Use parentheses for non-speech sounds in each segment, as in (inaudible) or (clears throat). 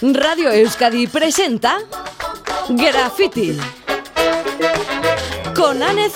Radio Euskadi presenta Graffiti con Anne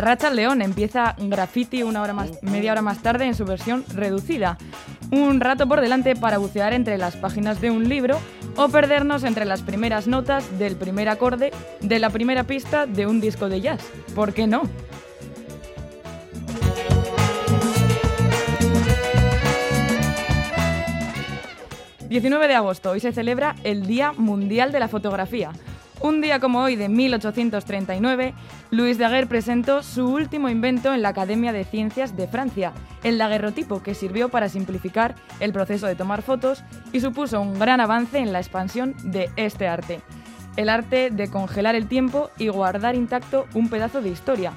Zumalave. Racha León empieza Graffiti una hora más, media hora más tarde en su versión reducida. Un rato por delante para bucear entre las páginas de un libro o perdernos entre las primeras notas del primer acorde de la primera pista de un disco de jazz. ¿Por qué no? ...19 de agosto, hoy se celebra el Día Mundial de la Fotografía. Un día como hoy de 1839, Louis Daguerre presentó su último invento en la Academia de Ciencias de Francia, el daguerrotipo, que sirvió para simplificar el proceso de tomar fotos y supuso un gran avance en la expansión de este arte. El arte de congelar el tiempo y guardar intacto un pedazo de historia.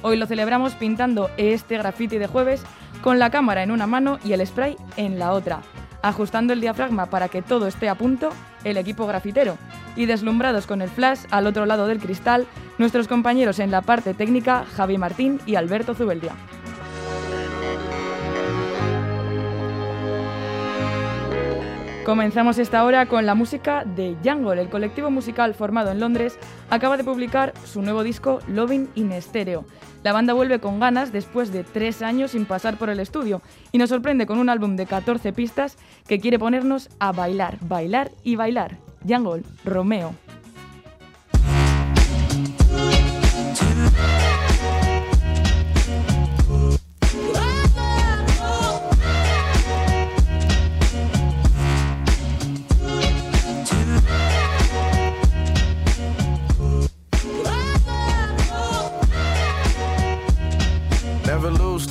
Hoy lo celebramos pintando este graffiti de jueves con la cámara en una mano y el spray en la otra ajustando el diafragma para que todo esté a punto, el equipo grafitero. Y deslumbrados con el flash al otro lado del cristal, nuestros compañeros en la parte técnica, Javi Martín y Alberto Zubeldia. Comenzamos esta hora con la música de Jungle. El colectivo musical formado en Londres acaba de publicar su nuevo disco Loving in Stereo. La banda vuelve con ganas después de tres años sin pasar por el estudio y nos sorprende con un álbum de 14 pistas que quiere ponernos a bailar, bailar y bailar. Jungle, Romeo.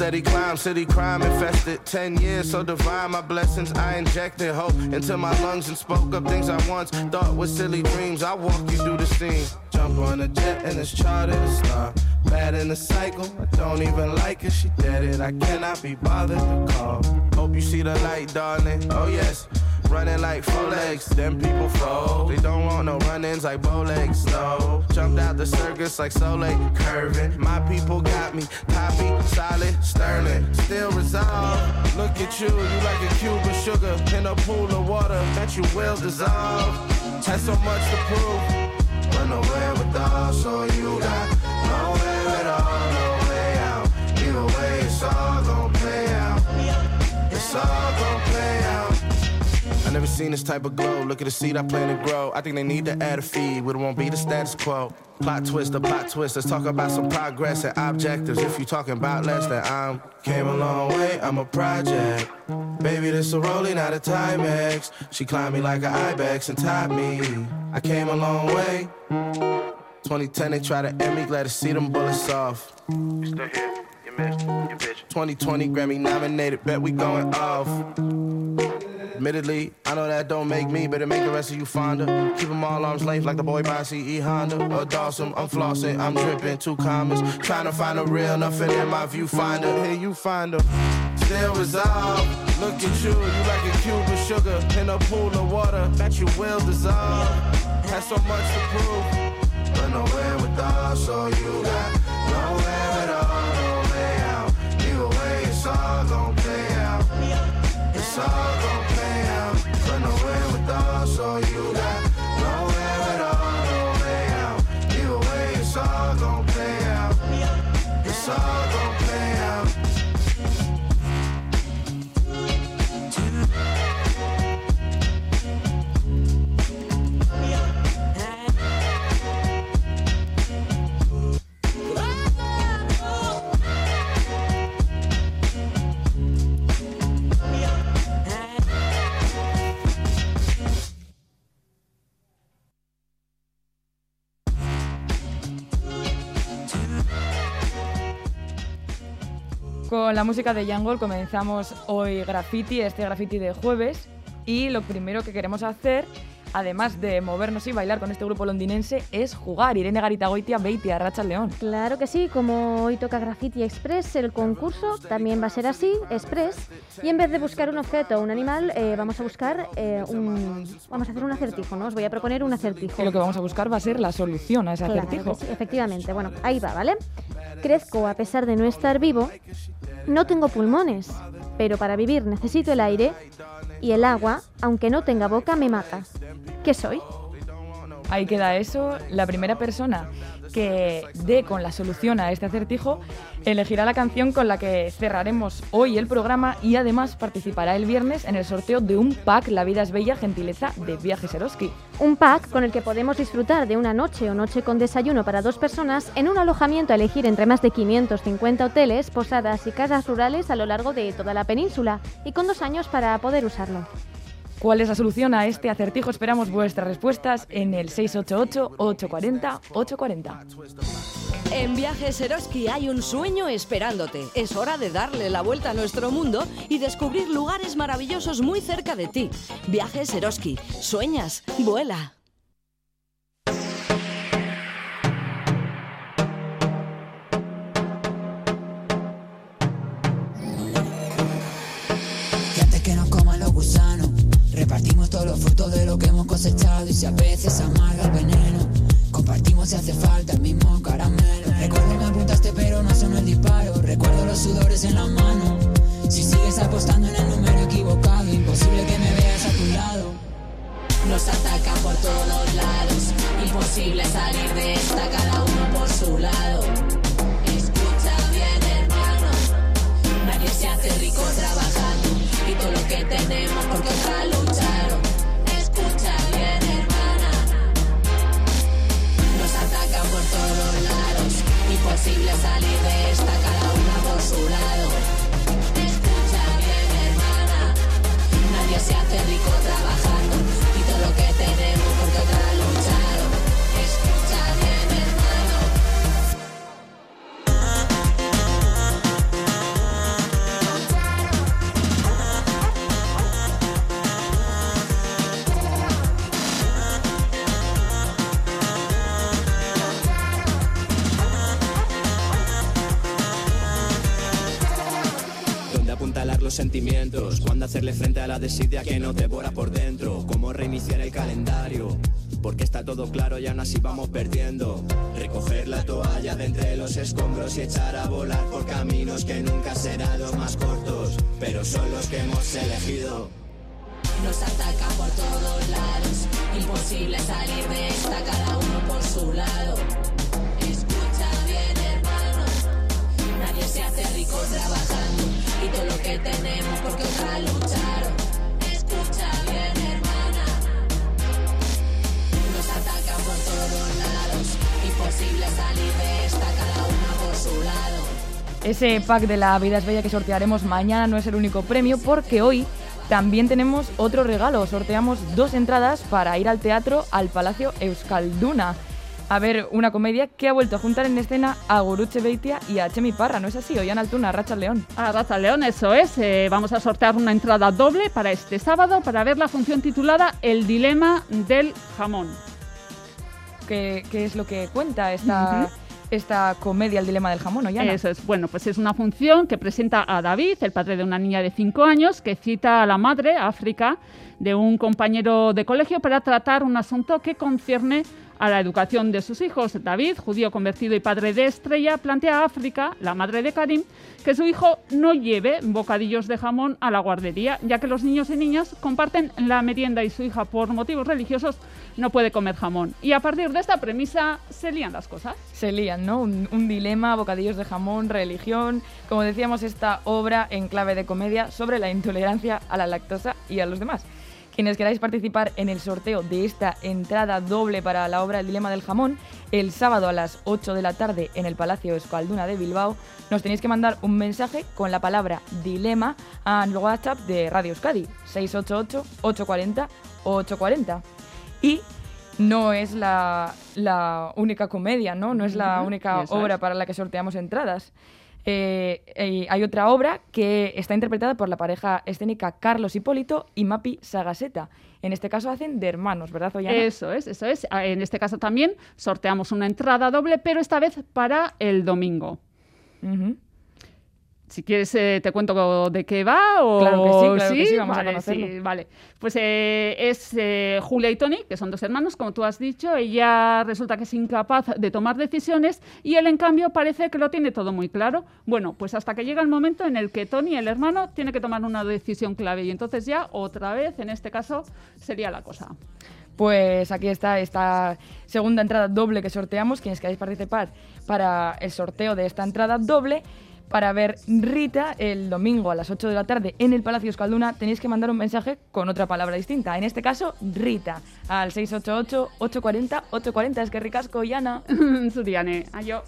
Steady climb, city crime infested. Ten years, so divine, my blessings. I injected hope into my lungs and spoke up things I once thought were silly dreams. I walk you through the scene. Jump on a jet and it's charted a star. Bad in the cycle, I don't even like her, she dead it. I cannot be bothered to call. Hope you see the light, darling. Oh, yes running like four legs, then people fold. They don't want no run-ins like legs, no. Jumped out the circus like Soleil, curving. My people got me, poppy, solid, sterling, still resolve. Look at you, you like a cube of sugar in a pool of water that you will dissolve. Had so much to prove, but nowhere with all, so you got nowhere at all, no way out. Either way, it's all gon' play out. It's all. I never seen this type of glow. Look at the seed I plan to grow. I think they need to add a feed, but it won't be the status quo. Plot twist, a plot twist. Let's talk about some progress and objectives. If you talking about less, then I'm came a long way. I'm a project. Baby, this a rolling not a Timex. She climbed me like an ibex and tied me. I came a long way. 2010, they try to end me. Glad to see them bullets off. Still here? You missed. Bitch. 2020 Grammy nominated. Bet we going off. Admittedly, I know that don't make me, but it make the rest of you fonder. Keep them all arms length like the boy by CE Honda or Dawson. I'm flossing, I'm dripping, two commas. Trying to find a real nothing in my viewfinder. Here you find her. Still resolve. Look at you, you like a cube of sugar in a pool of water that you will dissolve. Had so much to prove, but nowhere with us, so you got all gon' play out. It's all gon' play out. Run away with all, so you got nowhere at all, no way out. Either way, it's all gon' play out. It's all Con la música de Jungle comenzamos hoy graffiti, este graffiti de jueves, y lo primero que queremos hacer, además de movernos y bailar con este grupo londinense, es jugar. Irene Garitagoitia, Beitia, Racha León. Claro que sí, como hoy toca Graffiti Express, el concurso también va a ser así, Express, y en vez de buscar un objeto o un animal, eh, vamos a buscar eh, un... Vamos a hacer un acertijo, ¿no? Os voy a proponer un acertijo. Y lo que vamos a buscar va a ser la solución a ese Claro acertijo. sí, efectivamente. Bueno, ahí va, ¿vale? Crezco a pesar de no estar vivo, no tengo pulmones, pero para vivir necesito el aire y el agua, aunque no tenga boca, me mata. ¿Qué soy? Ahí queda eso. La primera persona que dé con la solución a este acertijo elegirá la canción con la que cerraremos hoy el programa y además participará el viernes en el sorteo de un pack La vida es bella, gentileza de Viajes Eroski. Un pack con el que podemos disfrutar de una noche o noche con desayuno para dos personas en un alojamiento a elegir entre más de 550 hoteles, posadas y casas rurales a lo largo de toda la península y con dos años para poder usarlo. ¿Cuál es la solución a este acertijo? Esperamos vuestras respuestas en el 688-840-840. En Viajes Eroski hay un sueño esperándote. Es hora de darle la vuelta a nuestro mundo y descubrir lugares maravillosos muy cerca de ti. Viajes Eroski. Sueñas, vuela. Los frutos de lo que hemos cosechado. Y si a veces amarga el veneno, compartimos si hace falta el mismo caramelo. Recuerdo me apuntaste, pero no sonó el disparo. Recuerdo los sudores en la mano. Si sigues apostando en el número equivocado, imposible que me veas a tu lado. Nos atacan por todos lados, imposible salir de esta, cada uno por su lado. Imposible salir de esta, cada una por su lado. Escucha bien, hermana. Nadie se hace rico trabajando frente a la desidia que nos devora por dentro, cómo reiniciar el calendario. Porque está todo claro y aún así vamos perdiendo. Recoger la toalla de entre los escombros y echar a volar por caminos que nunca serán los más cortos, pero son los que hemos elegido. Nos atacan por todos lados, imposible salir de esta, cada uno por su lado. Escucha bien, hermano, nadie se hace rico trabajando y todo lo que tenemos porque otra lucharon. Ese pack de la vida es bella que sortearemos mañana no es el único premio porque hoy también tenemos otro regalo. Sorteamos dos entradas para ir al teatro al Palacio Euskalduna a ver una comedia que ha vuelto a juntar en escena a Guruche Beitia y a Chemi Parra, ¿no es así? Ollán Altuna, Racha León. A Raza León, eso es. Eh, vamos a sortear una entrada doble para este sábado para ver la función titulada El dilema del jamón. ¿Qué, qué es lo que cuenta esta, esta comedia, El dilema del jamón, Ollana? Eso es. Bueno, pues es una función que presenta a David, el padre de una niña de 5 años, que cita a la madre, África, de un compañero de colegio para tratar un asunto que concierne a la educación de sus hijos. David, judío convertido y padre de Estrella, plantea a África, la madre de Karim, que su hijo no lleve bocadillos de jamón a la guardería, ya que los niños y niñas comparten la merienda y su hija, por motivos religiosos, no puede comer jamón. Y a partir de esta premisa se lían las cosas. Se lían, ¿no? Un, un dilema, bocadillos de jamón, religión. Como decíamos, esta obra en clave de comedia sobre la intolerancia a la lactosa y a los demás. Quienes queráis participar en el sorteo de esta entrada doble para la obra El Dilema del Jamón, el sábado a las 8 de la tarde en el Palacio Escalduna de Bilbao, nos tenéis que mandar un mensaje con la palabra dilema al WhatsApp de Radio Euskadi, 688-840-840. Y no es la, la única comedia, ¿no? No es la única obra para la que sorteamos entradas. Eh, eh, hay otra obra que está interpretada por la pareja escénica Carlos Hipólito y Mapi Sagaseta. En este caso hacen de hermanos, ¿verdad, Ollana? Eso es, eso es. Ah, En este caso también sorteamos una entrada doble, pero esta vez para el domingo. Si quieres, eh, te cuento de qué va o Claro que sí, claro que sí, vamos a vale, conocerlo. sí, vale. Pues eh, es eh, Julia y Tony, que son dos hermanos, como tú has dicho. Ella resulta que es incapaz de tomar decisiones y él, en cambio, parece que lo tiene todo muy claro. Bueno, pues hasta que llega el momento en el que Tony, el hermano, tiene que tomar una decisión clave y entonces ya, otra vez, en este caso, sería la cosa. Pues aquí está esta segunda entrada doble que sorteamos. Quienes queráis participar para el sorteo de esta entrada doble, para ver Rita el domingo a las 8 de la tarde en el Palacio Escalduna, tenéis que mandar un mensaje con otra palabra distinta. En este caso, Rita, al 688-840-840. Es que ricasco, Yana. (laughs) Suriane, yo.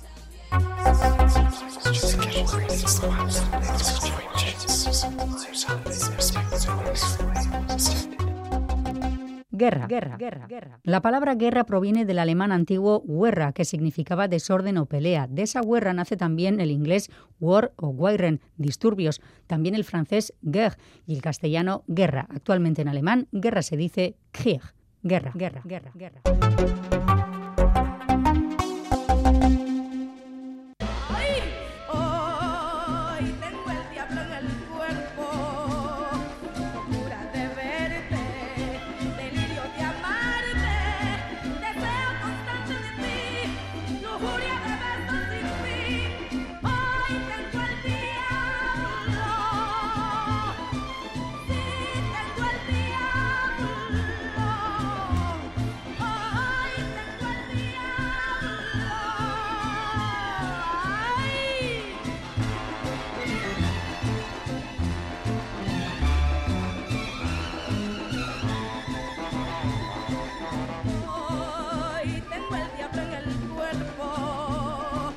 Guerra. Guerra. Guerra. La palabra guerra proviene del alemán antiguo guerra, que significaba desorden o pelea. De esa guerra nace también el inglés war o Weiren, disturbios. También el francés guerre y el castellano guerra. Actualmente en alemán, guerra se dice Krieg. Guerra. Guerra. Guerra. Guerra.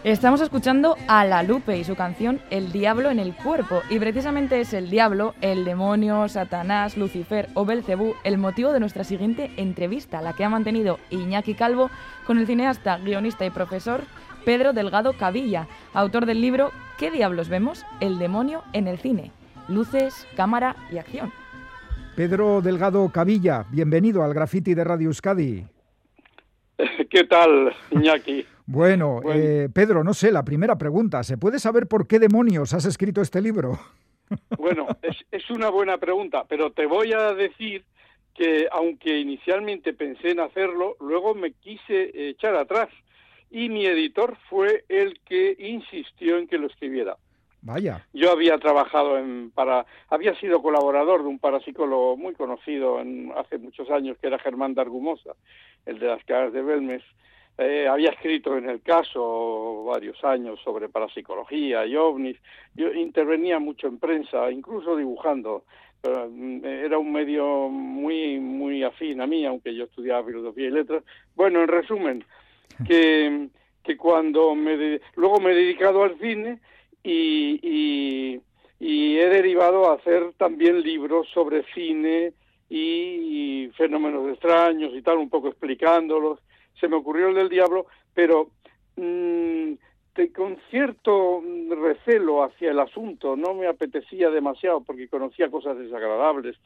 Estamos escuchando a La Lupe y su canción El Diablo en el Cuerpo. Y precisamente es el diablo, el demonio, Satanás, Lucifer o Belcebú el motivo de nuestra siguiente entrevista, la que ha mantenido Iñaki Calvo con el cineasta, guionista y profesor Pedro Delgado Cavilla, autor del libro ¿Qué diablos vemos? El demonio en el cine. Luces, cámara y acción. Pedro Delgado Cavilla, bienvenido al Graffiti de Radio Euskadi. (laughs) ¿Qué tal, Iñaki? Bueno, Bueno. eh, Pedro, no sé, la primera pregunta, ¿se puede saber por qué demonios has escrito este libro? (laughs) Bueno, es, es una buena pregunta, pero te voy a decir que aunque inicialmente pensé en hacerlo, luego me quise echar atrás y mi editor fue el que insistió en que lo escribiera. Vaya, Yo había trabajado en para había sido colaborador de un parapsicólogo muy conocido en, hace muchos años que era Germán Dargumosa, el de las caras de Belmes. Eh, había escrito en el caso varios años sobre parapsicología y ovnis. Yo intervenía mucho en prensa, incluso dibujando. Pero, mm, era un medio muy muy afín a mí, aunque yo estudiaba filosofía y letras. Bueno, en resumen, (laughs) que, que cuando me de- luego me he dedicado al cine y, y, y he derivado a hacer también libros sobre cine y, fenómenos extraños y tal, un poco explicándolos. Se me ocurrió el del diablo, pero mm, con cierto mm, recelo hacia el asunto, no me apetecía demasiado porque conocía cosas desagradables,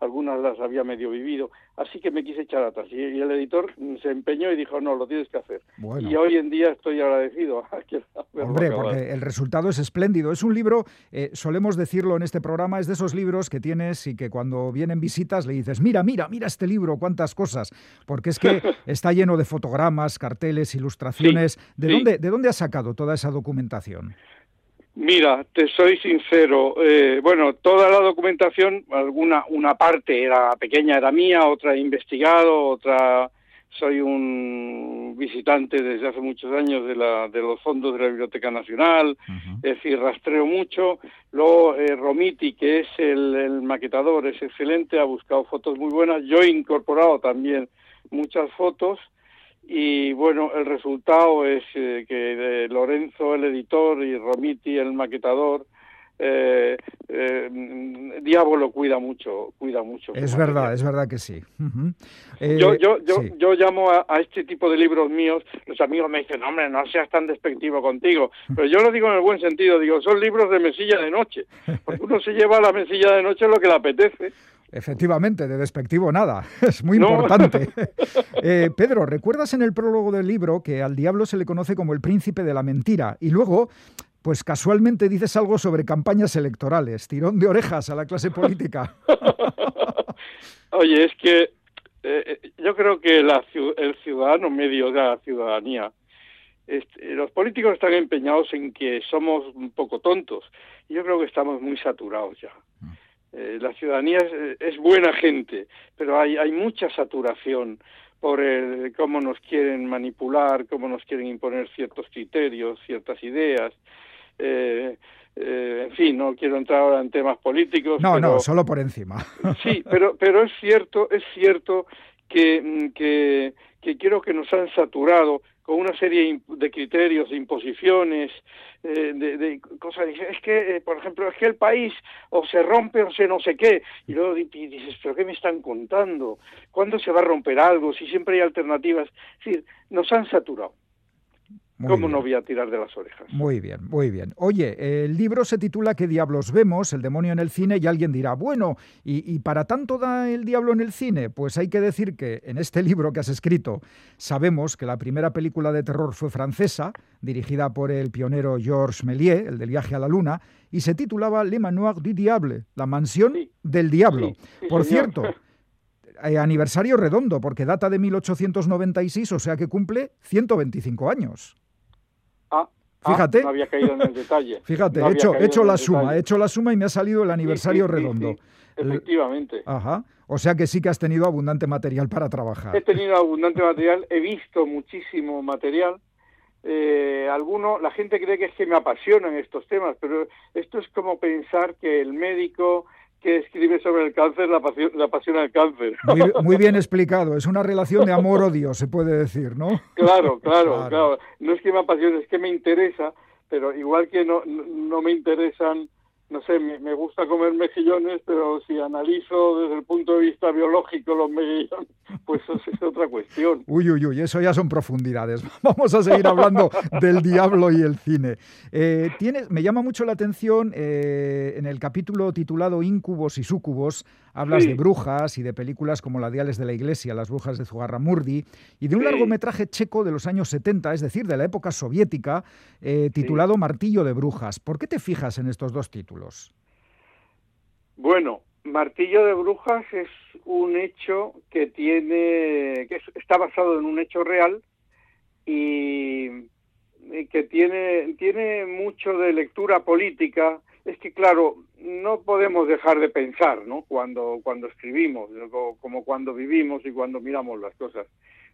algunas las había medio vivido, así que me quise echar atrás. Y, y el editor se empeñó y dijo, no, lo tienes que hacer. Bueno. Y hoy en día estoy agradecido a que Hombre, porque el resultado es espléndido. Es un libro, eh, solemos decirlo en este programa, es de esos libros que tienes y que cuando vienen visitas le dices, mira, mira, mira este libro, cuántas cosas. Porque es que (laughs) está lleno de fotogramas, carteles, ilustraciones. ¿De, sí. Dónde, ¿De dónde has sacado toda esa documentación? Mira, te soy sincero. eh, bueno, toda la documentación, alguna, una parte era pequeña, era mía, otra he investigado, otra soy un visitante desde hace muchos años de, la, de los fondos de la Biblioteca Nacional, es decir, rastreo mucho. Luego eh, Romiti, que es el, el maquetador, es excelente, ha buscado fotos muy buenas. Yo he incorporado también muchas fotos y bueno, el resultado es eh, que eh, Lorenzo, el editor, y Romiti, el maquetador, eh, eh, mm, Diabo lo cuida mucho, cuida mucho. Es verdad, es verdad que sí. Eh, Yo, yo, yo, sí. yo llamo a, a este tipo de libros míos, los amigos me dicen, hombre, no seas tan despectivo contigo, pero yo lo digo en el buen sentido, digo, son libros de mesilla de noche, porque uno se lleva a la mesilla de noche lo que le apetece. Efectivamente, de despectivo nada, (laughs) es muy No. importante. (laughs) Eh, Pedro, ¿recuerdas en el prólogo del libro que al diablo se le conoce como el príncipe de la mentira? Y luego, pues casualmente dices algo sobre campañas electorales, tirón de orejas a la clase (laughs) política. Oye, es que eh, eh, yo creo que la, el ciudadano medio de la ciudadanía, este, los políticos están empeñados en que somos un poco tontos. Y yo creo que estamos muy saturados ya. Eh, la ciudadanía es, es buena gente, pero hay, hay mucha saturación por el, cómo nos quieren manipular, cómo nos quieren imponer ciertos criterios, ciertas ideas. Eh, eh, en fin, no quiero entrar ahora en temas políticos. No, pero- no, solo por encima. (laughs) Sí, pero, pero es cierto, es cierto que, que, que creo que nos han saturado con una serie de criterios, de imposiciones, eh, de, de cosas. Es que, eh, por ejemplo, es que el país o se rompe o se no sé qué. Y luego dices, ¿pero qué me están contando? ¿Cuándo se va a romper algo? Si siempre hay alternativas. Es decir, nos han saturado. Muy ¿Cómo bien. no voy a tirar de las orejas? Muy bien, muy bien. Oye, el libro se titula ¿Qué diablos vemos? El demonio en el cine y alguien dirá, bueno, ¿y, y para tanto da el diablo en el cine? Pues hay que decir que en este (laughs) libro que has escrito sabemos que la primera película de terror fue francesa, dirigida por el pionero Georges Méliès, el del viaje a la luna, y se titulaba Le Manoir du Diable, la mansión del diablo. Sí, sí, por señor. cierto, (laughs) eh, aniversario redondo, porque data de 1896, o sea que cumple 125 años. Ah, ah, Fíjate. no había caído en el detalle. (laughs) Fíjate, No he hecho, hecho la suma, detalle. he hecho la suma y me ha salido el aniversario sí, sí, redondo. sí. Efectivamente. Ajá. O sea que sí que has tenido abundante material para trabajar. He tenido abundante material, he visto muchísimo material. Eh, alguno, la gente cree que es que me apasionan estos temas, pero esto es como pensar que el médico que escribe sobre el cáncer le apasio- le apasiona el cáncer. Muy, muy bien (laughs) explicado. Es una relación de amor-odio, se puede decir, ¿no? Claro, claro, Claro. claro. No es que me apasione, es que me interesa, pero igual que no, no me interesan, no sé, me, me gusta comer mejillones, pero si analizo desde el punto de vista biológico los mejillones, (laughs) pues eso es otra cuestión. Uy, uy, uy, eso ya son profundidades. (laughs) Vamos a seguir hablando del diablo y el cine. Eh, tienes, me llama mucho la atención eh, en el capítulo titulado Incubos y Súcubos, hablas Sí. de brujas y de películas como La Diales de la Iglesia, Las Brujas de Zugarramurdi, y de un Sí. largometraje checo de los años 70, es decir, de la época soviética, eh, titulado Martillo de Brujas. ¿Por qué te fijas en estos dos títulos? Bueno, Martillo de Brujas es un hecho que tiene, que es- está basado en un hecho real y, y que tiene, tiene mucho de lectura política. Es que, claro, no podemos dejar de pensar, ¿no? Cuando, cuando escribimos, co- como cuando vivimos y cuando miramos las cosas.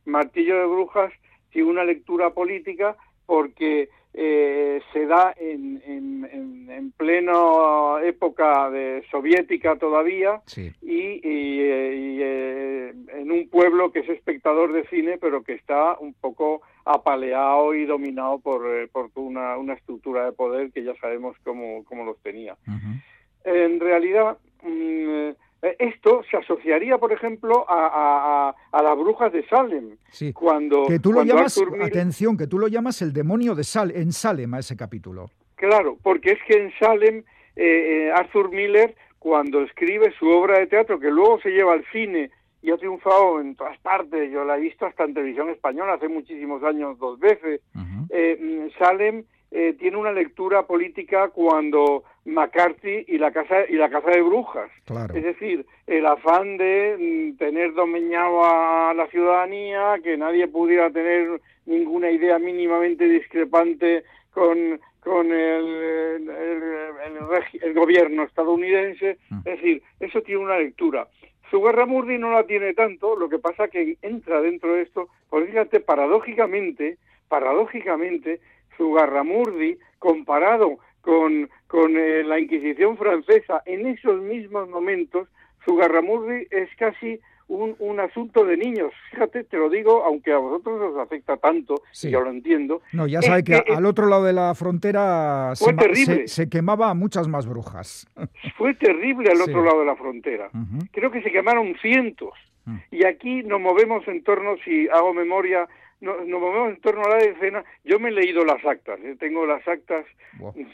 Martillo de Brujas tiene una lectura política porque eh, se da en, en, en, en plena época de soviética todavía Sí. y, y, eh, y, eh, en un pueblo que es espectador de cine pero que está un poco apaleado y dominado por, eh, por una, una estructura de poder que ya sabemos cómo, cómo los tenía. En realidad, mm, Eh, Esto se asociaría, por ejemplo, a, a- a- a las brujas de Salem. Sí. Cuando, Que tú lo cuando llamas, Arthur Miller- atención, que tú lo llamas el demonio de Sal, en Salem a ese capítulo. Claro, porque es que en Salem, eh, eh, Arthur Miller, cuando escribe su obra de teatro, que luego se lleva al cine y ha triunfado en todas partes, yo la he visto hasta en televisión española hace muchísimos años dos veces, eh, mm, Salem eh, tiene una lectura política cuando McCarthy y la casa y la casa de brujas. Claro. Es decir, el afán de mm, tener dominado a la ciudadanía, que nadie pudiera tener ninguna idea mínimamente discrepante con, con el, el- el regi- el gobierno estadounidense. Es decir, eso tiene una lectura. Zugarramurdi no la tiene tanto, lo que pasa que entra dentro de esto, porque fíjate, paradójicamente, paradójicamente, Zugarramurdi, comparado con, con eh, la Inquisición francesa, en esos mismos momentos, Zugarramurdi es casi un, un asunto de niños. Fíjate, te lo digo, aunque a vosotros os afecta tanto, Sí. yo lo entiendo. No, ya es sabe que, que, eh, al otro lado de la frontera Fue se, terrible. se- se quemaba a muchas más brujas. (laughs) fue terrible al Sí. otro lado de la frontera. Creo que se quemaron cientos. Mm. Y aquí nos movemos en torno, si hago memoria, no- nos movemos en torno a la decena. Yo me he leído las actas, ¿eh? tengo las actas,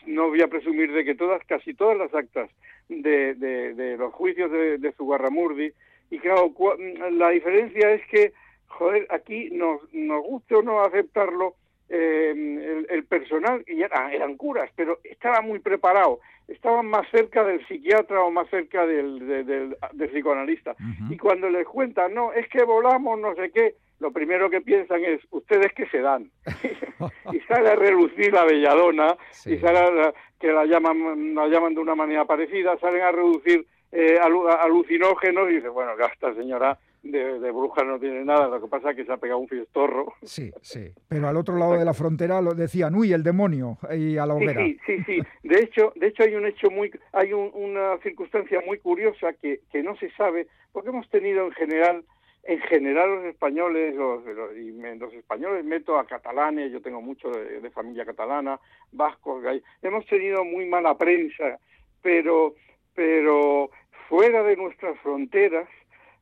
no voy a presumir de que todas, casi todas las actas de, de- de los juicios de, de Zugarramurdi. Y claro, cua- la diferencia es que, joder, aquí nos, nos guste o no aceptarlo, eh, el, el personal, y era- eran curas, pero estaba muy preparado, estaban más cerca del psiquiatra o más cerca del, de- del, del psicoanalista. Y cuando les cuentan, no, es que volamos, no sé qué, lo primero que piensan es, ustedes que se dan. (laughs) (laughs) y sale a relucir la belladona, y sale a que la llaman, la llaman de una manera parecida, salen a reducir eh, alu- alucinógenos y dice, bueno, esta señora de, de bruja no tiene nada, lo que pasa es que se ha pegado un fiestorro. Sí, sí. Pero al otro lado de la frontera lo decían, uy, el demonio, y a la Sí, hoguera. sí, sí, sí. De hecho, de hecho hay un hecho muy, hay un- una circunstancia muy curiosa que, que no se sabe, porque hemos tenido en general, en general los españoles, los, los- y me- los españoles meto a catalanes, yo tengo mucho de, de familia catalana, vascos, hemos tenido muy mala prensa, pero, pero fuera de nuestras fronteras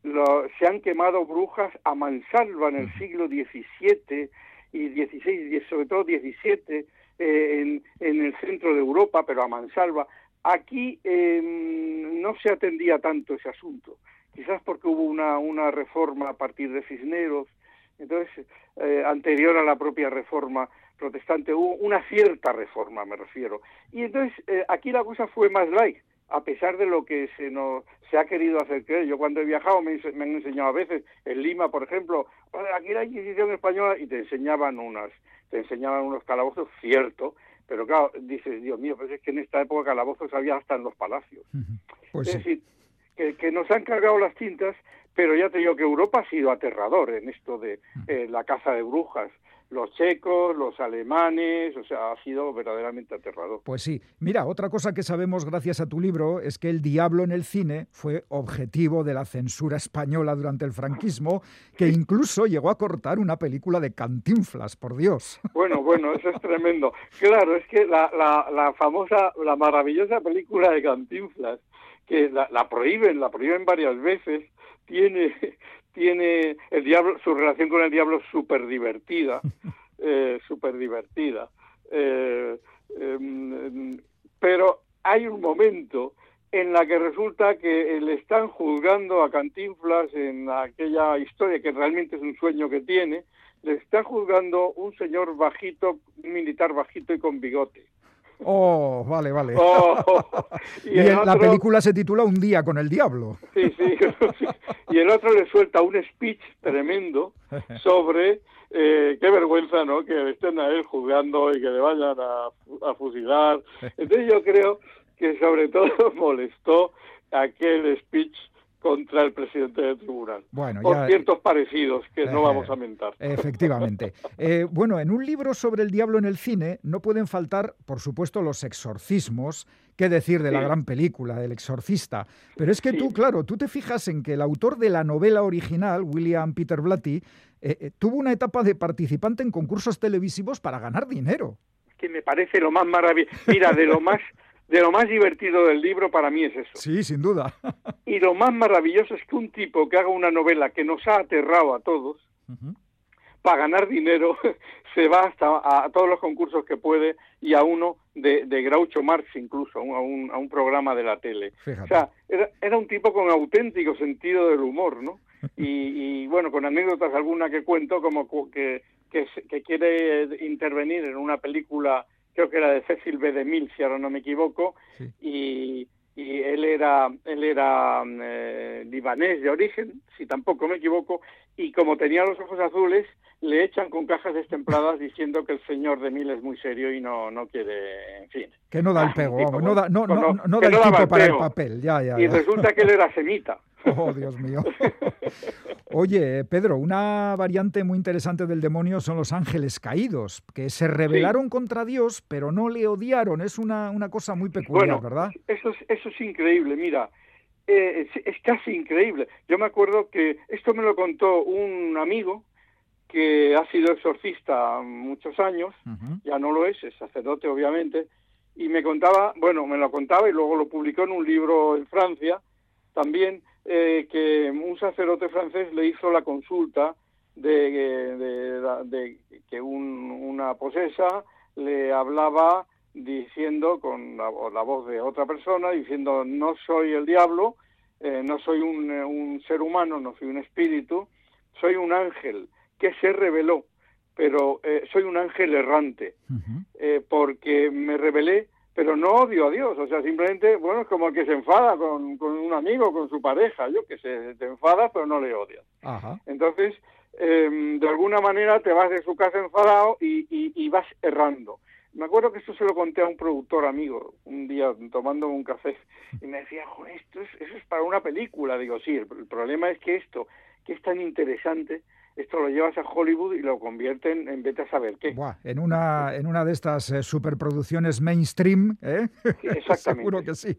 lo- se han quemado brujas a mansalva en el siglo XVII y XVI, y sobre todo XVII, eh, en, en el centro de Europa, pero a mansalva. Aquí eh, no se atendía tanto ese asunto, quizás porque hubo una, una reforma a partir de Cisneros, entonces, eh, anterior a la propia reforma protestante, hubo una cierta reforma, me refiero. Y entonces, eh, aquí la cosa fue más light, a pesar de lo que se nos se ha querido hacer creer. Yo cuando he viajado me, me han enseñado a veces, en Lima, por ejemplo, "Oye, aquí la Inquisición española, y te enseñaban unas, te enseñaban unos calabozos, cierto, pero claro, dices, Dios mío, pues es que en esta época calabozos había hasta en los palacios. Pues es sí. decir, que, que nos han cargado las tintas, pero ya te digo que Europa ha sido aterrador en esto de eh, la caza de brujas. Los checos, los alemanes, o sea, ha sido verdaderamente aterrador. Pues sí. Mira, otra cosa que sabemos gracias a tu libro es que El Diablo en el cine fue objetivo de la censura española durante el franquismo, que incluso llegó a cortar una película de Cantinflas, por Dios. Bueno, bueno, eso es tremendo. Claro, es que la, la, la famosa, la maravillosa película de Cantinflas, que la, la prohíben, la prohíben varias veces, tiene, (laughs) tiene el diablo, su relación con el diablo súper divertida, (laughs) eh, súper divertida. Eh, em, pero hay un momento en la que resulta que le están juzgando a Cantinflas en aquella historia que realmente es un sueño que tiene, le está juzgando un señor bajito, un militar bajito y con bigote. Oh, vale, vale. Oh, (laughs) y el el- la película se titula Un día con el diablo. Sí, (laughs) sí. Y el otro le suelta un speech tremendo sobre eh, qué vergüenza, ¿no? Que estén a él juzgando y que le vayan a, a fusilar. Entonces yo creo que sobre todo (laughs) molestó aquel speech contra el presidente del tribunal. Bueno, por ya- ciertos parecidos que no vamos a mentar. (laughs) Efectivamente. Eh, bueno, en un libro sobre el diablo en el cine no pueden faltar, por supuesto, los exorcismos. ¿Qué decir de la gran película, del exorcista? Pero es que tú, claro, tú te fijas en que el autor de la novela original, William Peter Blatty, eh, eh, tuvo una etapa de participante en concursos televisivos para ganar dinero. que me parece lo más maravilloso. Mira, de lo (laughs) más de lo más divertido del libro para mí es eso. Sí, sin duda. (laughs) Y lo más maravilloso es que un tipo que haga una novela que nos ha aterrado a todos, para ganar dinero, (laughs) se va hasta a todos los concursos que puede y a uno de, de Groucho Marx incluso, a un, a un programa de la tele. Fíjate. O sea, era, era un tipo con auténtico sentido del humor, ¿no? (laughs) Y, y, bueno, con anécdotas alguna que cuento, como que, que, que quiere intervenir en una película, creo que era de Cecil B. DeMille, si ahora no me equivoco, y, y él era, él era mm, eh, libanés de origen, si tampoco me equivoco, y como tenía los ojos azules, le echan con cajas destempladas diciendo que el señor DeMille es muy serio y no, no quiere, en fin. Que no da el Ah, pego, vamos, no da, no, no, da el tipo para el papel, ya, ya, Y ya. resulta que él era semita. (laughs) Oh, Dios mío. Oye, Pedro, una variante muy interesante del demonio son los ángeles caídos, que se rebelaron contra Dios, pero no le odiaron. Es una, una cosa muy peculiar, Bueno, ¿verdad? Eso es, eso es increíble, mira, eh, es, es casi increíble. Yo me acuerdo que esto me lo contó un amigo que ha sido exorcista muchos años, ya no lo es, es sacerdote obviamente, y me contaba, bueno, me lo contaba y luego lo publicó en un libro en Francia también, eh, que un sacerdote francés le hizo la consulta de, de- de que un- una posesa le hablaba diciendo con la, voz de otra persona, diciendo no soy el diablo, eh, no soy un, eh, un ser humano, no soy un espíritu, soy un ángel que se reveló, pero eh, soy un ángel errante, eh, porque me rebelé, pero no odio a Dios, o sea, simplemente, bueno, es como el que se enfada con, con un amigo, con su pareja, yo que sé, te enfadas, pero no le odias. Ajá. Entonces, eh, de alguna manera te vas de su casa enfadado y, y- y vas errando. Me acuerdo que esto se lo conté a un productor amigo un día tomando un café y me decía, "Joder, esto es, eso es para una película. Digo, sí, el, el problema es que esto, que es tan interesante, esto lo llevas a Hollywood y lo convierten en vete a saber qué. Buah, en una, en una de estas eh, superproducciones mainstream, ¿eh? exactamente. (laughs) Seguro que sí.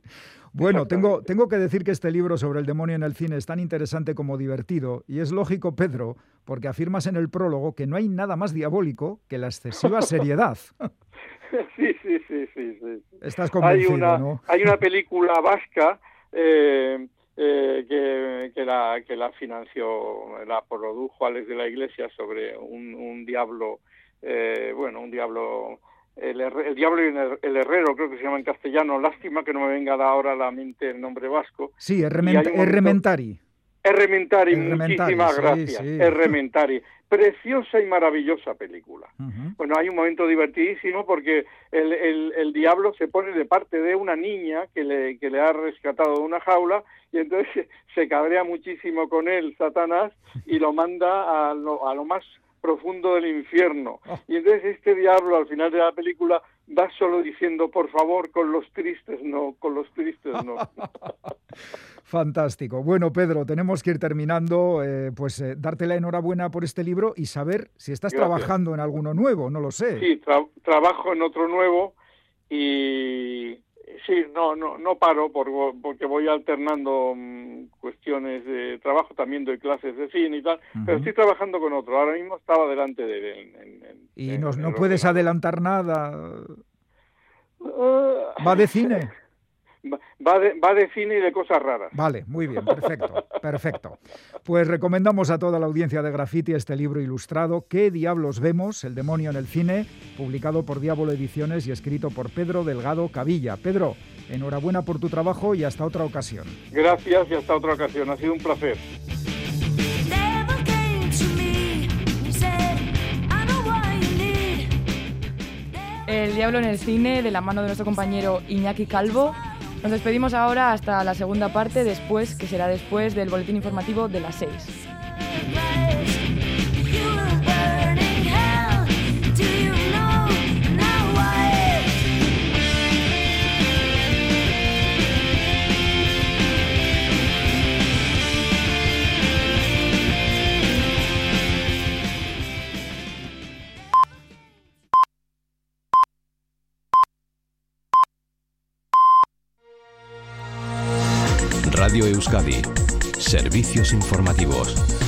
Bueno, tengo, tengo que decir que este libro sobre el demonio en el cine es tan interesante como divertido, y es lógico, Pedro, porque afirmas en el prólogo que no hay nada más diabólico que la excesiva (laughs) seriedad. (laughs) sí, sí, sí, sí, sí. Estás hay convencido, una, ¿no? Hay una película vasca eh, eh, que, que, la, que la financió, la produjo Alex de la Iglesia sobre un, un diablo, eh, bueno, un diablo, el, el diablo y el, el herrero, creo que se llama en castellano. Lástima que no me venga ahora a la mente el nombre vasco. Sí, Errementari. Errementari, Errementari, muchísimas sí, gracias. sí. Errementari. Preciosa y maravillosa película. Bueno, hay un momento divertidísimo porque el, el, el diablo se pone de parte de una niña que le, que le ha rescatado de una jaula y entonces se, (laughs) se cabrea muchísimo con él, Satanás, y lo manda a lo, a lo más profundo del infierno. Y entonces este diablo al final de la película va solo diciendo, por favor, con los tristes no, con los tristes no. (laughs) Fantástico. Bueno, Pedro, tenemos que ir terminando. eh, pues eh, darte la enhorabuena por este libro y saber si estás Gracias. trabajando en alguno nuevo, no lo sé. Sí, tra- trabajo en otro nuevo y sí, no, no, no paro por- porque voy alternando mm, cuestiones de trabajo, también doy clases de cine y tal, pero estoy trabajando con otro. Ahora mismo estaba delante de él. en- Y en nos- no puedes adelantar nada. ¿Va de cine? (laughs) Va- de, va de cine y de cosas raras. Vale, muy bien, perfecto, (laughs) perfecto. Pues recomendamos a toda la audiencia de Graffiti este libro ilustrado, ¿Qué diablos vemos? El demonio en el cine, publicado por Diablo Ediciones y escrito por Pedro Delgado Cavilla. Pedro, enhorabuena por tu trabajo y hasta otra ocasión. Gracias y hasta otra ocasión. Ha sido un placer. El Diablo en el cine, de la mano de nuestro compañero Iñaki Calvo. Nos despedimos ahora hasta la segunda parte, después, que será después del boletín informativo de las 6. Radio Euskadi. Servicios informativos.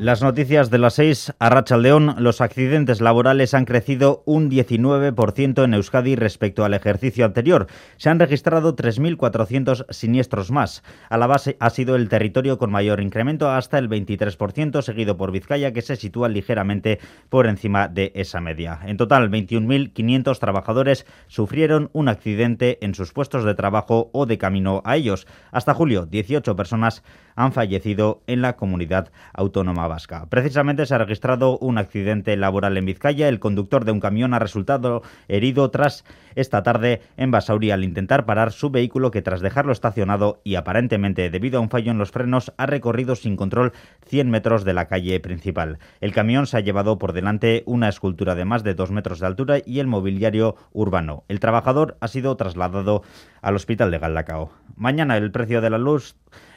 Las noticias de las 6 a Rachaldeón. Los accidentes laborales han crecido un 19% en Euskadi respecto al ejercicio anterior. Se han registrado 3.400 siniestros más. A la base ha sido el territorio con mayor incremento hasta el 23%, seguido por Vizcaya, que se sitúa ligeramente por encima de esa media. En total, 21.500 trabajadores sufrieron un accidente en sus puestos de trabajo o de camino a ellos. Hasta julio, 18 personas han fallecido en la comunidad autónoma Precisamente se ha registrado un accidente laboral en Vizcaya. El conductor de un camión ha resultado herido tras esta tarde en Basauri al intentar parar su vehículo que tras dejarlo estacionado y aparentemente debido a un fallo en los frenos ha recorrido sin control 100 metros de la calle principal. El camión se ha llevado por delante una escultura de más de 2 metros de altura y el mobiliario urbano. El trabajador ha sido trasladado al hospital de Galdacao. Mañana el precio de la luz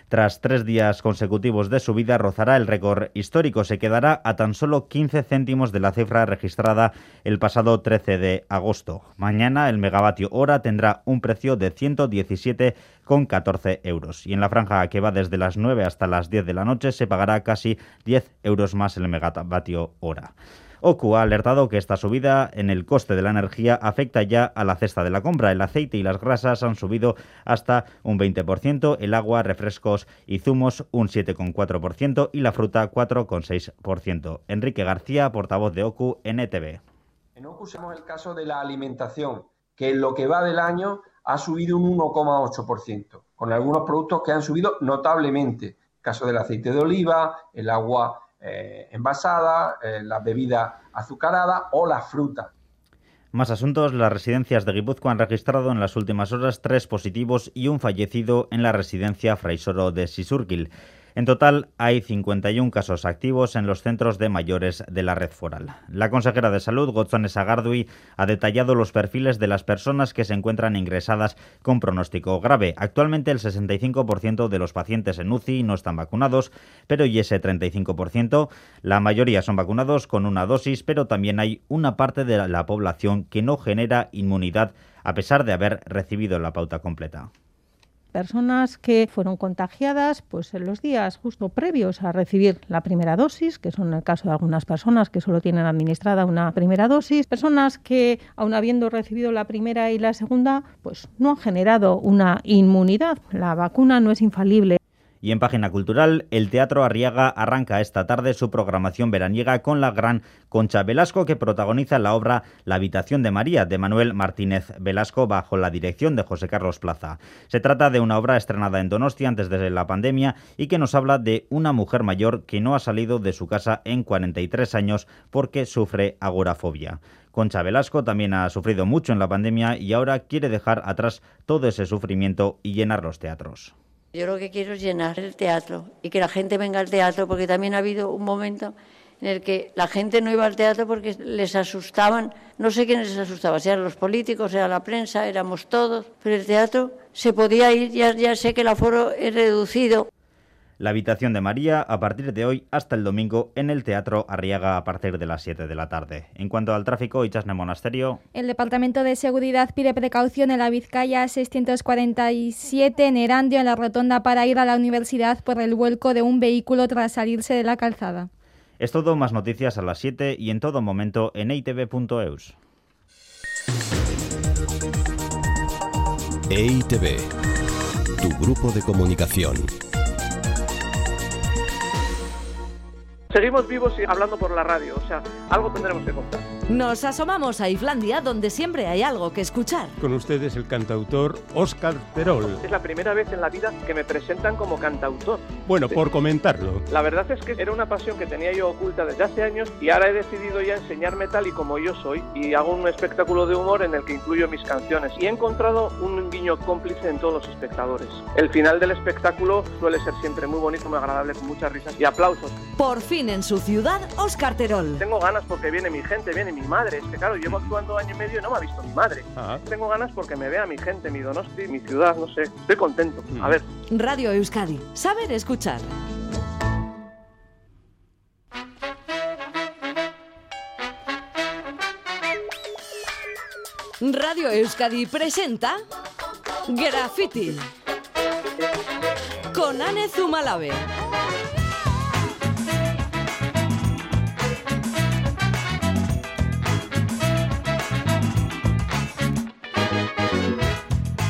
tras tres días consecutivos de subida, rozará el récord histórico. Se quedará a tan solo 15 céntimos de la cifra registrada el pasado 13 de agosto. Mañana el megavatio hora tendrá un precio de 117,14 euros. Y en la franja que va desde las 9 hasta las 10 de la noche se pagará casi 10 euros más el megavatio hora. OCU ha alertado que esta subida en el coste de la energía afecta ya a la cesta de la compra. El aceite y las grasas han subido hasta un 20%, el agua, refrescos y zumos un 7,4% y la fruta 4,6%. Enrique García, portavoz de OCU en ETV. En OCU usamos el caso de la alimentación, que en lo que va del año ha subido un 1,8%, con algunos productos que han subido notablemente. El caso del aceite de oliva, el agua eh, envasada, eh, la bebida azucarada o la fruta. Más asuntos. Las residencias de Guipúzcoa han registrado en las últimas horas tres positivos y un fallecido en la residencia Fraisoro de Sisurquil. En total, hay 51 casos activos en los centros de mayores de la red foral. La consejera de Salud, Gotzones Agardui, ha detallado los perfiles de las personas que se encuentran ingresadas con pronóstico grave. Actualmente, el 65% de los pacientes en UCI no están vacunados, pero y ese 35%, la mayoría son vacunados con una dosis, pero también hay una parte de la población que no genera inmunidad a pesar de haber recibido la pauta completa personas que fueron contagiadas pues en los días justo previos a recibir la primera dosis, que son el caso de algunas personas que solo tienen administrada una primera dosis, personas que aun habiendo recibido la primera y la segunda, pues no han generado una inmunidad. La vacuna no es infalible. Y en página cultural, el Teatro Arriaga arranca esta tarde su programación veraniega con la gran Concha Velasco, que protagoniza la obra La habitación de María, de Manuel Martínez Velasco, bajo la dirección de José Carlos Plaza. Se trata de una obra estrenada en Donostia antes de la pandemia y que nos habla de una mujer mayor que no ha salido de su casa en 43 años porque sufre agorafobia. Concha Velasco también ha sufrido mucho en la pandemia y ahora quiere dejar atrás todo ese sufrimiento y llenar los teatros. Yo lo que quiero es llenar el teatro y que la gente venga al teatro, porque también ha habido un momento en el que la gente no iba al teatro porque les asustaban, no sé quiénes les asustaba, si los políticos, era la prensa, éramos todos, pero el teatro se podía ir, ya, ya sé que el aforo es reducido. La habitación de María a partir de hoy hasta el domingo en el Teatro Arriaga a partir de las 7 de la tarde. En cuanto al tráfico, Ichasne Monasterio. El Departamento de Seguridad pide precaución en la Vizcaya 647 en Erandio, en la rotonda para ir a la universidad por el vuelco de un vehículo tras salirse de la calzada. Es todo, más noticias a las 7 y en todo momento en eitv.eus. EITV, tu grupo de comunicación. Seguimos vivos y hablando por la radio, o sea, algo tendremos que contar. Nos asomamos a Islandia, donde siempre hay algo que escuchar. Con ustedes el cantautor Óscar Terol. Es la primera vez en la vida que me presentan como cantautor. Bueno, por comentarlo. La verdad es que era una pasión que tenía yo oculta desde hace años y ahora he decidido ya enseñarme tal y como yo soy y hago un espectáculo de humor en el que incluyo mis canciones y he encontrado un guiño cómplice en todos los espectadores. El final del espectáculo suele ser siempre muy bonito, muy agradable, con muchas risas y aplausos. Por fin en su ciudad, Óscar Terol. Tengo ganas porque viene mi gente, viene mi madre. Es que claro, llevo actuando año y medio y no me ha visto mi madre. Ah. Tengo ganas porque me vea mi gente, mi Donosti, mi ciudad, no sé. Estoy contento. Mm. A ver. Radio Euskadi. Saber escuchar. Radio Euskadi presenta Graffiti con Anne Zumalave.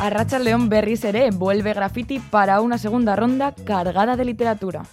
Arracha León Berry Seré vuelve graffiti para una segunda ronda cargada de literatura.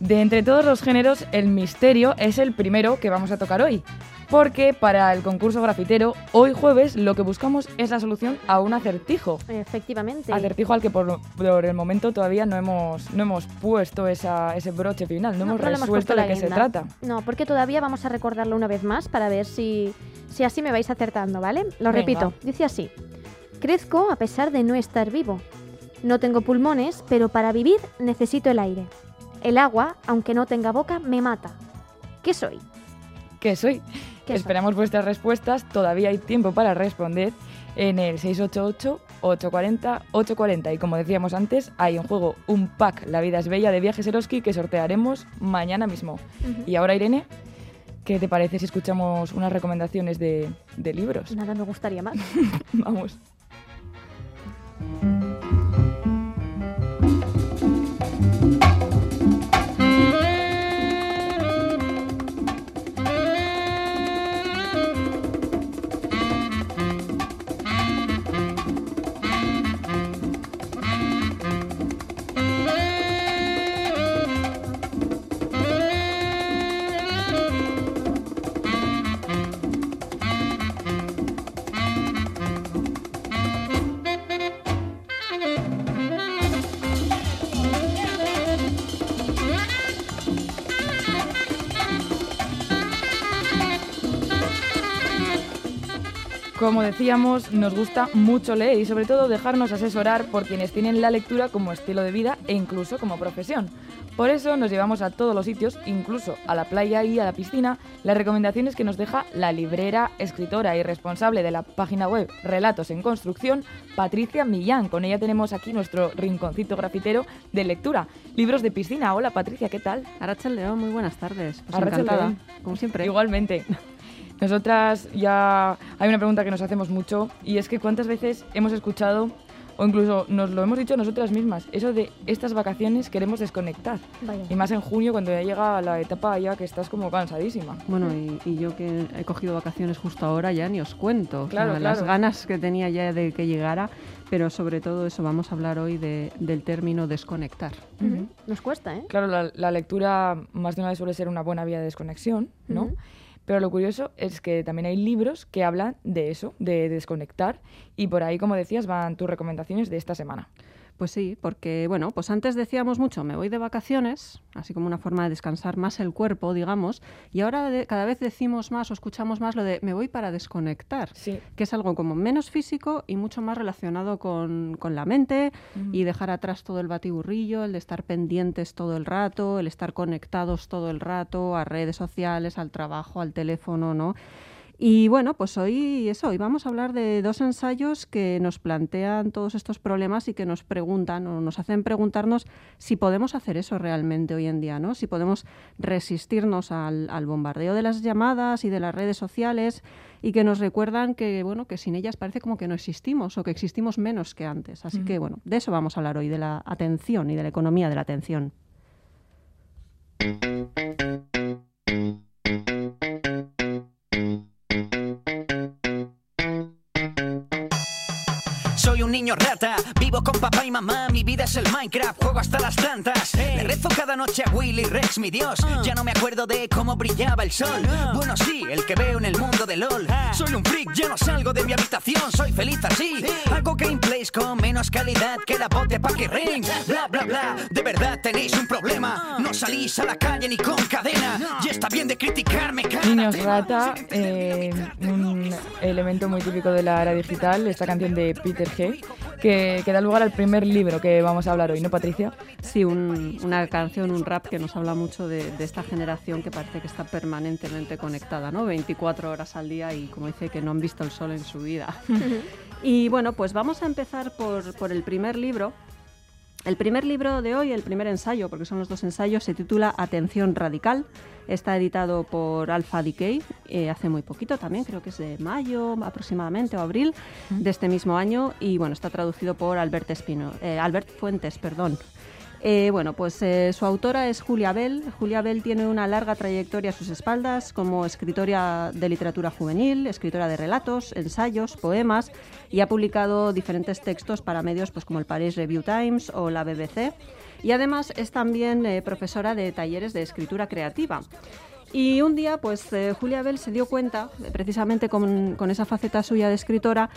De entre todos los géneros, el misterio es el primero que vamos a tocar hoy. Porque para el concurso grafitero, hoy jueves lo que buscamos es la solución a un acertijo. Efectivamente. Acertijo al que por, por el momento todavía no hemos, no hemos puesto esa- ese broche final, no, hemos no hemos resuelto puesto de qué se trata. No, porque todavía vamos a recordarlo una vez más para ver si, si así me vais acertando, ¿vale? Lo Venga. repito. Dice así. Crezco a pesar de no estar vivo. No tengo pulmones, pero para vivir necesito el aire. El agua, aunque no tenga boca, me mata. ¿Qué soy? ¿Qué soy? ¿Qué Esperamos vuestras respuestas, todavía hay tiempo para responder en el 688-840-840. Y como decíamos antes, hay en juego un pack La vida es bella de Viajes Eroski que sortearemos mañana mismo. Y ahora, Irene, ¿qué te parece si escuchamos unas recomendaciones de, de libros? Nada me gustaría más. (laughs) Vamos. Como decíamos, nos gusta mucho leer y sobre todo dejarnos asesorar por quienes tienen la lectura como estilo de vida e incluso como profesión. Por eso nos llevamos a todos los sitios, incluso a la playa y a la piscina, las recomendaciones que nos deja la librera, escritora y responsable de la página web Relatos en Construcción, Patricia Millán. Con ella tenemos aquí nuestro rinconcito grafitero de lectura. Libros de piscina. Hola Patricia, ¿qué tal? Arrachel León, muy buenas tardes. Pues encantada, León. como siempre. Igualmente. Nosotras ya hay una pregunta que nos hacemos mucho y es que cuántas veces hemos escuchado o incluso nos lo hemos dicho nosotras mismas, eso de estas vacaciones queremos desconectar. Vaya. Y más en junio cuando ya llega la etapa ya que estás como cansadísima. Bueno, y, y yo que he cogido vacaciones justo ahora ya ni os cuento. O sea, Claro, Las ganas que tenía ya de que llegara, pero sobre todo eso, vamos a hablar hoy de- del término desconectar. Nos cuesta, ¿eh? Claro, la, la lectura más de una vez suele ser una buena vía de desconexión, ¿no? Pero lo curioso es que también hay libros que hablan de eso, de desconectar, y por ahí, como decías, van tus recomendaciones de esta semana. Pues sí, porque bueno, pues antes decíamos mucho, me voy de vacaciones, así como una forma de descansar más el cuerpo, digamos, y ahora de- cada vez decimos más o escuchamos más lo de me voy para desconectar, que es algo como menos físico y mucho más relacionado con, con la mente y dejar atrás todo el batiburrillo, el de estar pendientes todo el rato, el estar conectados todo el rato a redes sociales, al trabajo, al teléfono, ¿no? Y bueno, pues hoy eso, hoy vamos a hablar de dos ensayos que nos plantean todos estos problemas y que nos preguntan o nos hacen preguntarnos si podemos hacer eso realmente hoy en día, ¿no? Si podemos resistirnos al, al bombardeo de las llamadas y de las redes sociales y que nos recuerdan que bueno, que sin ellas parece como que no existimos o que existimos menos que antes. Así que bueno, de eso vamos a hablar hoy, de la atención y de la economía de la atención. Niño rata, vivo con papá y mamá, mi vida es el Minecraft, juego hasta las tantas. Le rezo cada noche a Willy Rex, mi dios. Ya no me acuerdo de cómo brillaba el sol. Bueno, sí, el que veo en el mundo de LOL. Soy un freak, ya no salgo de mi habitación, soy feliz así. Hago gameplays con menos calidad que la voz de Packy Ring. Bla, bla, bla, de verdad tenéis un problema. No salís a la calle ni con cadena. Y está bien de criticarme, cada Niños tema. Rata, eh, un elemento muy típico de la era digital, esta canción de Peter G, que, que da lugar al primer libro que vamos a hablar hoy, ¿no, Patricia? Sí, un- una canción, un rap que nos habla mucho de, de esta generación que parece que está permanentemente conectada, ¿no? 24 horas al día y como dice que no han visto el sol en su vida. (laughs) y bueno, pues vamos a empezar por, por el primer libro. El primer libro de hoy, el primer ensayo, porque son los dos ensayos, se titula Atención Radical. Está editado por Alpha Decay eh, hace muy poquito también, creo que es de mayo aproximadamente o abril de este mismo año. Y bueno, está traducido por Albert, Espino, eh, Albert Fuentes. Perdón. Eh, bueno, pues eh, su autora es Julia Bell. Julia Bell tiene una larga trayectoria a sus espaldas como escritora de literatura juvenil, escritora de relatos, ensayos, poemas y ha publicado diferentes textos para medios pues, como el Paris Review Times o la BBC. Y además es también eh, profesora de talleres de escritura creativa. Y un día, pues eh, Julia Bell se dio cuenta, precisamente con, con esa faceta suya de escritora,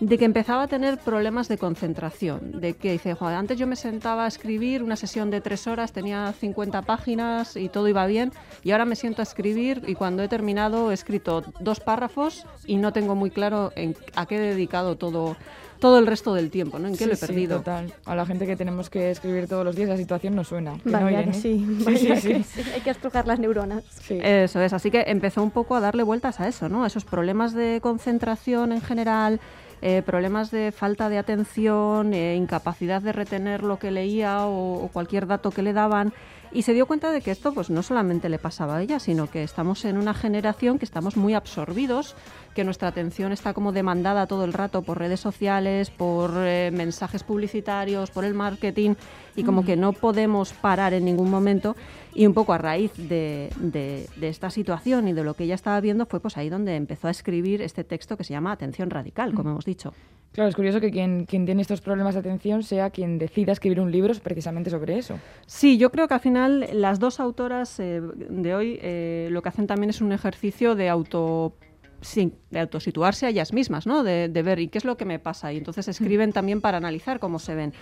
de que empezaba a tener problemas de concentración, de que dice, "Joder, antes yo me sentaba a escribir una sesión de tres horas, tenía 50 páginas y todo iba bien, y ahora me siento a escribir y cuando he terminado he escrito dos párrafos y no tengo muy claro en a qué he dedicado todo, todo el resto del tiempo, ¿no? En qué Sí, lo he sí, perdido. total. A la gente que tenemos que escribir todos los días, la situación no suena. ¿Que no, Vaya Irene? que sí, Sí, vaya sí, que sí. sí. Hay que estrujar las neuronas. Eso es, así que empezó un poco a darle vueltas a eso, ¿no? A esos problemas de concentración en general, eh, problemas de falta de atención, eh, incapacidad de retener lo que leía o, o cualquier dato que le daban. Y se dio cuenta de que esto pues no solamente le pasaba a ella, sino que estamos en una generación que estamos muy absorbidos, que nuestra atención está como demandada todo el rato por redes sociales, por eh, mensajes publicitarios, por el marketing, y como Mm. que no podemos parar en ningún momento. Y un poco a raíz de, de- de esta situación y de lo que ella estaba viendo fue pues ahí donde empezó a escribir este texto que se llama Atención Radical, como hemos dicho. Claro, es curioso que quien, quien tiene estos problemas de atención sea quien decida escribir un libro precisamente sobre eso. Sí, yo creo que al final las dos autoras eh, de hoy eh, lo que hacen también es un ejercicio de auto sí, de autosituarse a ellas mismas, ¿no? De, de ver y qué es lo que me pasa. Y entonces escriben también para analizar cómo se ven.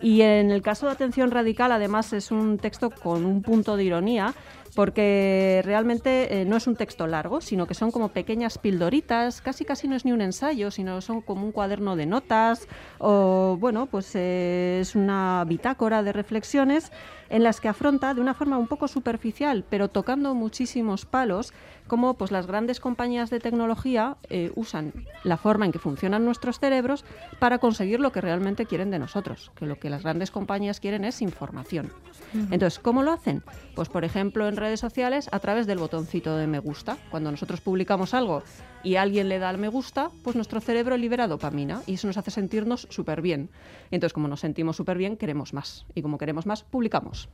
Y en el caso de Atención Radical, además, es un texto con un punto de ironía, porque realmente eh, no es un texto largo, sino que son como pequeñas pildoritas, casi casi no es ni un ensayo, sino son como un cuaderno de notas, o bueno, pues eh, es una bitácora de reflexiones en las que afronta de una forma un poco superficial, pero tocando muchísimos palos, cómo pues las grandes compañías de tecnología eh, usan la forma en que funcionan nuestros cerebros para conseguir lo que realmente quieren de nosotros, que lo que las grandes compañías quieren es información. Entonces, ¿cómo lo hacen? Pues por ejemplo en redes sociales a través del botoncito de me gusta. Cuando nosotros publicamos algo y alguien le da al me gusta, pues nuestro cerebro libera dopamina y eso nos hace sentirnos súper bien. Entonces, como nos sentimos súper bien, queremos más. Y como queremos más, publicamos.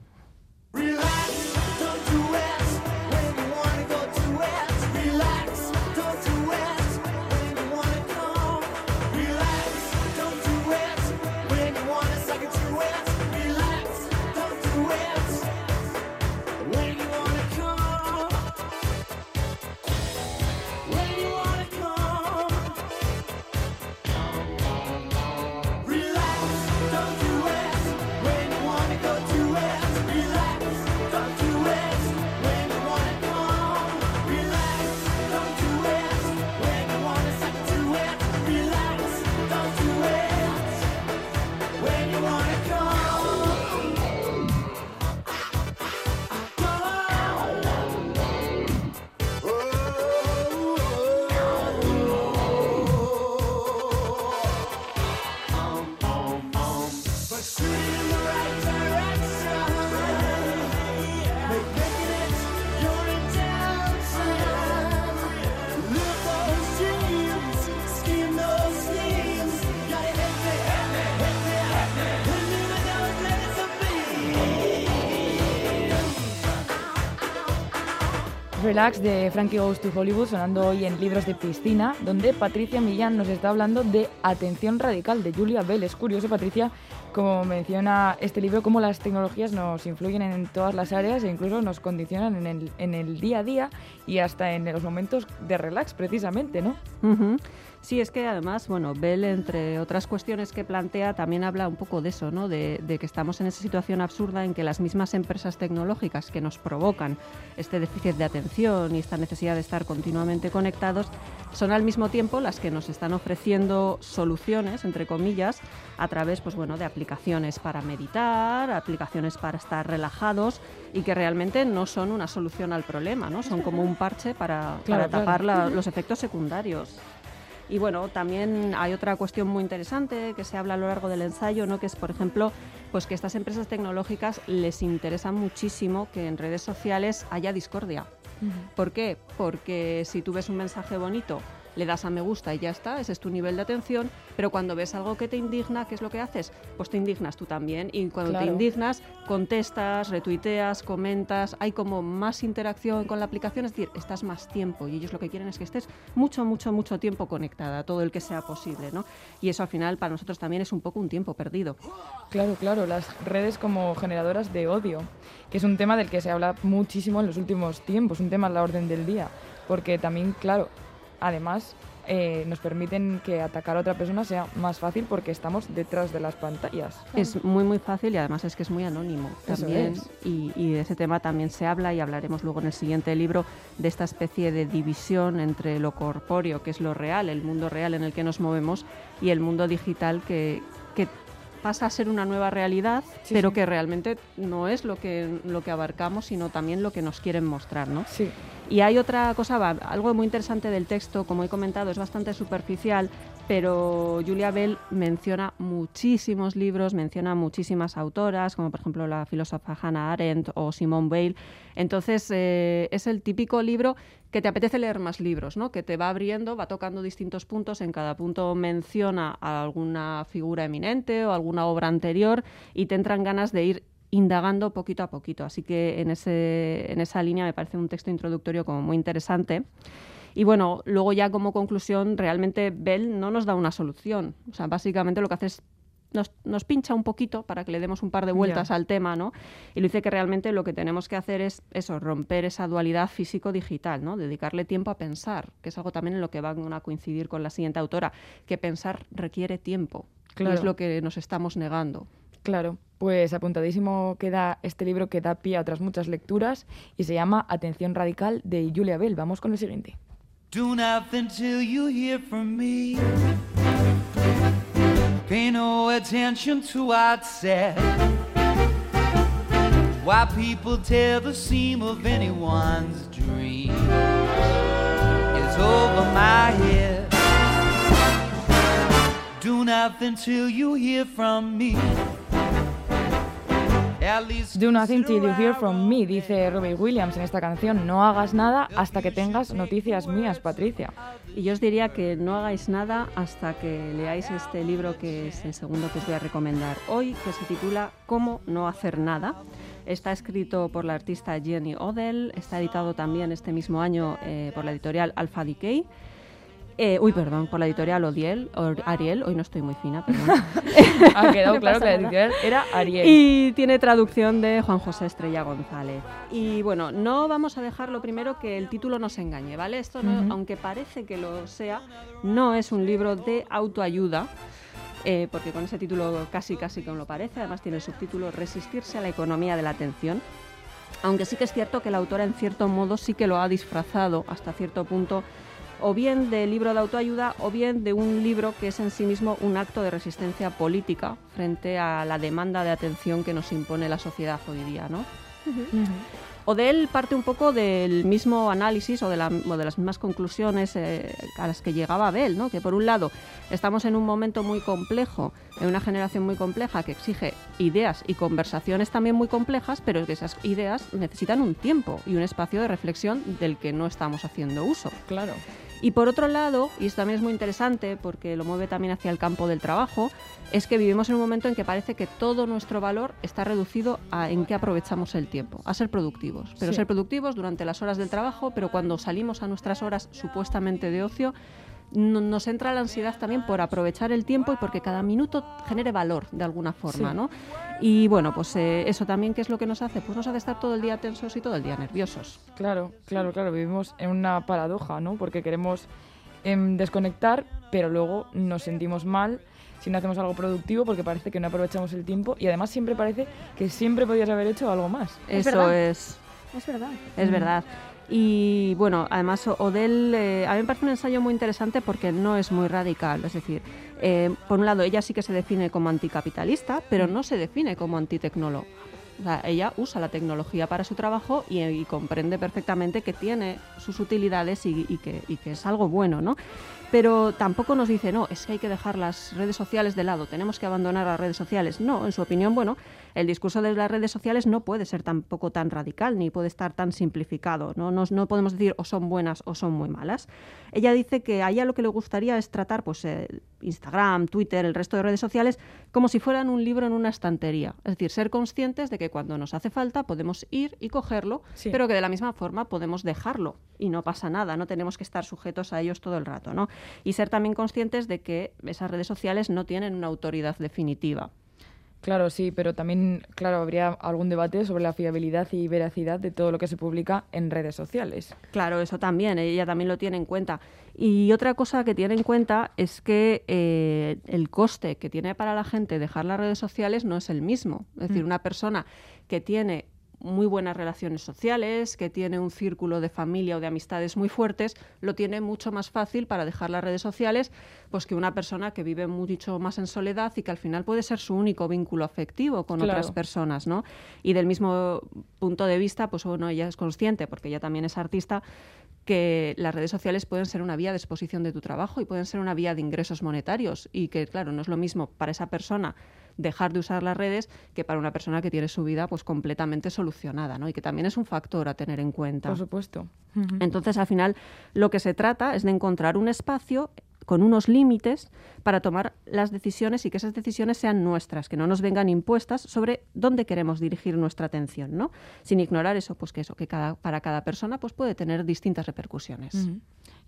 Relax de Frankie Goes to Hollywood sonando hoy en Libros de Piscina, donde Patricia Millán nos está hablando de Atención Radical de Julia Bell. Es curioso, Patricia, como menciona este libro, cómo las tecnologías nos influyen en todas las áreas e incluso nos condicionan en el, día a día y hasta en los momentos de relax, precisamente, ¿no? Sí, es que además, bueno, Bell, entre otras cuestiones que plantea, también habla un poco de eso, ¿no? De, de que estamos en esa situación absurda en que las mismas empresas tecnológicas que nos provocan este déficit de atención y esta necesidad de estar continuamente conectados son al mismo tiempo las que nos están ofreciendo soluciones, entre comillas, a través, pues bueno, de aplicaciones para meditar, aplicaciones para estar relajados y que realmente no son una solución al problema, ¿no? Son como un parche para, Claro, para claro. tapar la- los efectos secundarios. Y bueno, también hay otra cuestión muy interesante que se habla a lo largo del ensayo, ¿no? que es, por ejemplo, pues que estas empresas tecnológicas les interesa muchísimo que en redes sociales haya discordia. ¿Por qué? Porque si tú ves un mensaje bonito le das a me gusta y ya está, ese es tu nivel de atención, pero cuando ves algo que te indigna, ¿qué es lo que haces? Pues te indignas tú también y cuando te indignas, contestas, retuiteas, comentas, hay como más interacción con la aplicación, es decir, estás más tiempo y ellos lo que quieren es que estés mucho, mucho, mucho tiempo conectada, todo el que sea posible, ¿no? Y eso al final para nosotros también es un poco un tiempo perdido. Claro, claro, las redes como generadoras de odio, que es un tema del que se habla muchísimo en los últimos tiempos, un tema a la orden del día, porque también, claro, además eh, nos permiten que atacar a otra persona sea más fácil porque estamos detrás de las pantallas. Es muy muy fácil y además es que es muy anónimo también es. y, y de ese tema también se habla y hablaremos luego en el siguiente libro de esta especie de división entre lo corpóreo, que es lo real, el mundo real en el que nos movemos, y el mundo digital que, que pasa a ser una nueva realidad, pero que realmente no es lo que, lo que abarcamos, sino también lo que nos quieren mostrar. ¿no? Sí. Y hay otra cosa, algo muy interesante del texto, como he comentado, es bastante superficial, pero Julia Bell menciona muchísimos libros, menciona muchísimas autoras, como por ejemplo la filósofa Hannah Arendt o Simone Weil. Entonces, eh, es el típico libro que te apetece leer más libros, ¿no? que te va abriendo, va tocando distintos puntos, en cada punto menciona a alguna figura eminente o alguna obra anterior y te entran ganas de ir indagando poquito a poquito. Así que en, ese, en esa línea me parece un texto introductorio como muy interesante. Y bueno, luego ya como conclusión, realmente Bell no nos da una solución. O sea, básicamente lo que hace es nos, nos pincha un poquito para que le demos un par de vueltas al tema, ¿no? Y lo dice que realmente lo que tenemos que hacer es eso, romper esa dualidad físico-digital, ¿no? Dedicarle tiempo a pensar, que es algo también en lo que van a coincidir con la siguiente autora, que pensar requiere tiempo. Claro. es lo que nos estamos negando. Claro, pues apuntadísimo queda este libro que da pie a otras muchas lecturas y se llama Atención Radical de Julia Bell. Vamos con el siguiente. Do nothing till you hear from me. Pay no attention to what's said. Why people tear the seam of anyone's dream is over my head. Do nothing till you hear from me. Do nothing till you hear from me, dice Robbie Williams en esta canción. No hagas nada hasta que tengas noticias mías, Patricia. Y yo os diría que no hagáis nada hasta que leáis este libro que es el segundo que os voy a recomendar hoy, que se titula Cómo no hacer nada. Está escrito por la artista Jenny Odell, está editado también este mismo año eh, por la editorial Alpha Decay. Eh, uy, perdón, por la editorial Odiel, Ariel, hoy no estoy muy fina, perdón. (laughs) (laughs) Ha quedado No claro que la editorial era Ariel. Y tiene traducción de Juan José Estrella González. Y bueno, no vamos a dejar lo primero que el título nos engañe, ¿vale? Esto, no- aunque parece que lo sea, no es un libro de autoayuda. eh, porque con ese título casi casi que lo parece, además tiene el subtítulo Resistirse a la economía de la atención. Aunque sí que es cierto que la autora en cierto modo sí que lo ha disfrazado hasta cierto punto o bien de libro de autoayuda o bien de un libro que es en sí mismo un acto de resistencia política frente a la demanda de atención que nos impone la sociedad hoy día, ¿no? O de él parte un poco del mismo análisis o de, la- o de las mismas conclusiones eh, a las que llegaba Abel, ¿no? que por un lado estamos en un momento muy complejo, en una generación muy compleja que exige ideas y conversaciones también muy complejas, pero que esas ideas necesitan un tiempo y un espacio de reflexión del que no estamos haciendo uso. Claro. Y por otro lado, y esto también es muy interesante porque lo mueve también hacia el campo del trabajo, es que vivimos en un momento en que parece que todo nuestro valor está reducido a en qué aprovechamos el tiempo, a ser productivos. Pero Sí. ser productivos durante las horas del trabajo, pero cuando salimos a nuestras horas supuestamente de ocio, nos entra la ansiedad también por aprovechar el tiempo y porque cada minuto genere valor de alguna forma, Sí. ¿no? Y bueno, pues eh, eso también, ¿qué es lo que nos hace? Pues nos hace estar todo el día tensos y todo el día nerviosos. Claro, claro, claro. Vivimos en una paradoja, ¿no? Porque queremos em, desconectar, pero luego nos sentimos mal si no hacemos algo productivo porque parece que no aprovechamos el tiempo y además siempre parece que siempre podías haber hecho algo más. Eso es. Es verdad. Es Mm. verdad. Y bueno, además Odell, eh, a mí me parece un ensayo muy interesante porque no es muy radical. Es decir, eh, por un lado, ella sí que se define como anticapitalista, pero no se define como antitecnóloga. O ella usa la tecnología para su trabajo y, comprende perfectamente que tiene sus utilidades y que, y que es algo bueno, ¿no? Pero tampoco nos dice, no, es que hay que dejar las redes sociales de lado, tenemos que abandonar las redes sociales. No, en su opinión, bueno, el discurso de las redes sociales no puede ser tampoco tan radical ni puede estar tan simplificado. No, Nos- no podemos decir o son buenas o son muy malas. Ella dice que a ella lo que le gustaría es tratar pues, eh, Instagram, Twitter, el resto de redes sociales como si fueran un libro en una estantería. Es decir, ser conscientes de que cuando nos hace falta podemos ir y cogerlo, Sí. pero que de la misma forma podemos dejarlo y no pasa nada, no tenemos que estar sujetos a ellos todo el rato. ¿no? Y ser también conscientes de que esas redes sociales no tienen una autoridad definitiva. Claro, sí, pero también, claro, habría algún debate sobre la fiabilidad y veracidad de todo lo que se publica en redes sociales. Claro, eso también, ella también lo tiene en cuenta. Y otra cosa que tiene en cuenta es que eh, el coste que tiene para la gente dejar las redes sociales no es el mismo. Es decir, Mm. una persona que tiene muy buenas relaciones sociales, que tiene un círculo de familia o de amistades muy fuertes, lo tiene mucho más fácil para dejar las redes sociales pues que una persona que vive mucho más en soledad y que al final puede ser su único vínculo afectivo con otras personas, ¿no? Y del mismo punto de vista, pues bueno, ella es consciente, porque ella también es artista, que las redes sociales pueden ser una vía de exposición de tu trabajo y pueden ser una vía de ingresos monetarios y que, claro, no es lo mismo para esa persona dejar de usar las redes que para una persona que tiene su vida pues completamente solucionada, ¿no? Y que también es un factor a tener en cuenta. Por supuesto. Entonces, al final, lo que se trata es de encontrar un espacio con unos límites para tomar las decisiones y que esas decisiones sean nuestras, que no nos vengan impuestas sobre dónde queremos dirigir nuestra atención, ¿no? Sin ignorar eso, pues que eso, que cada, para cada persona pues puede tener distintas repercusiones.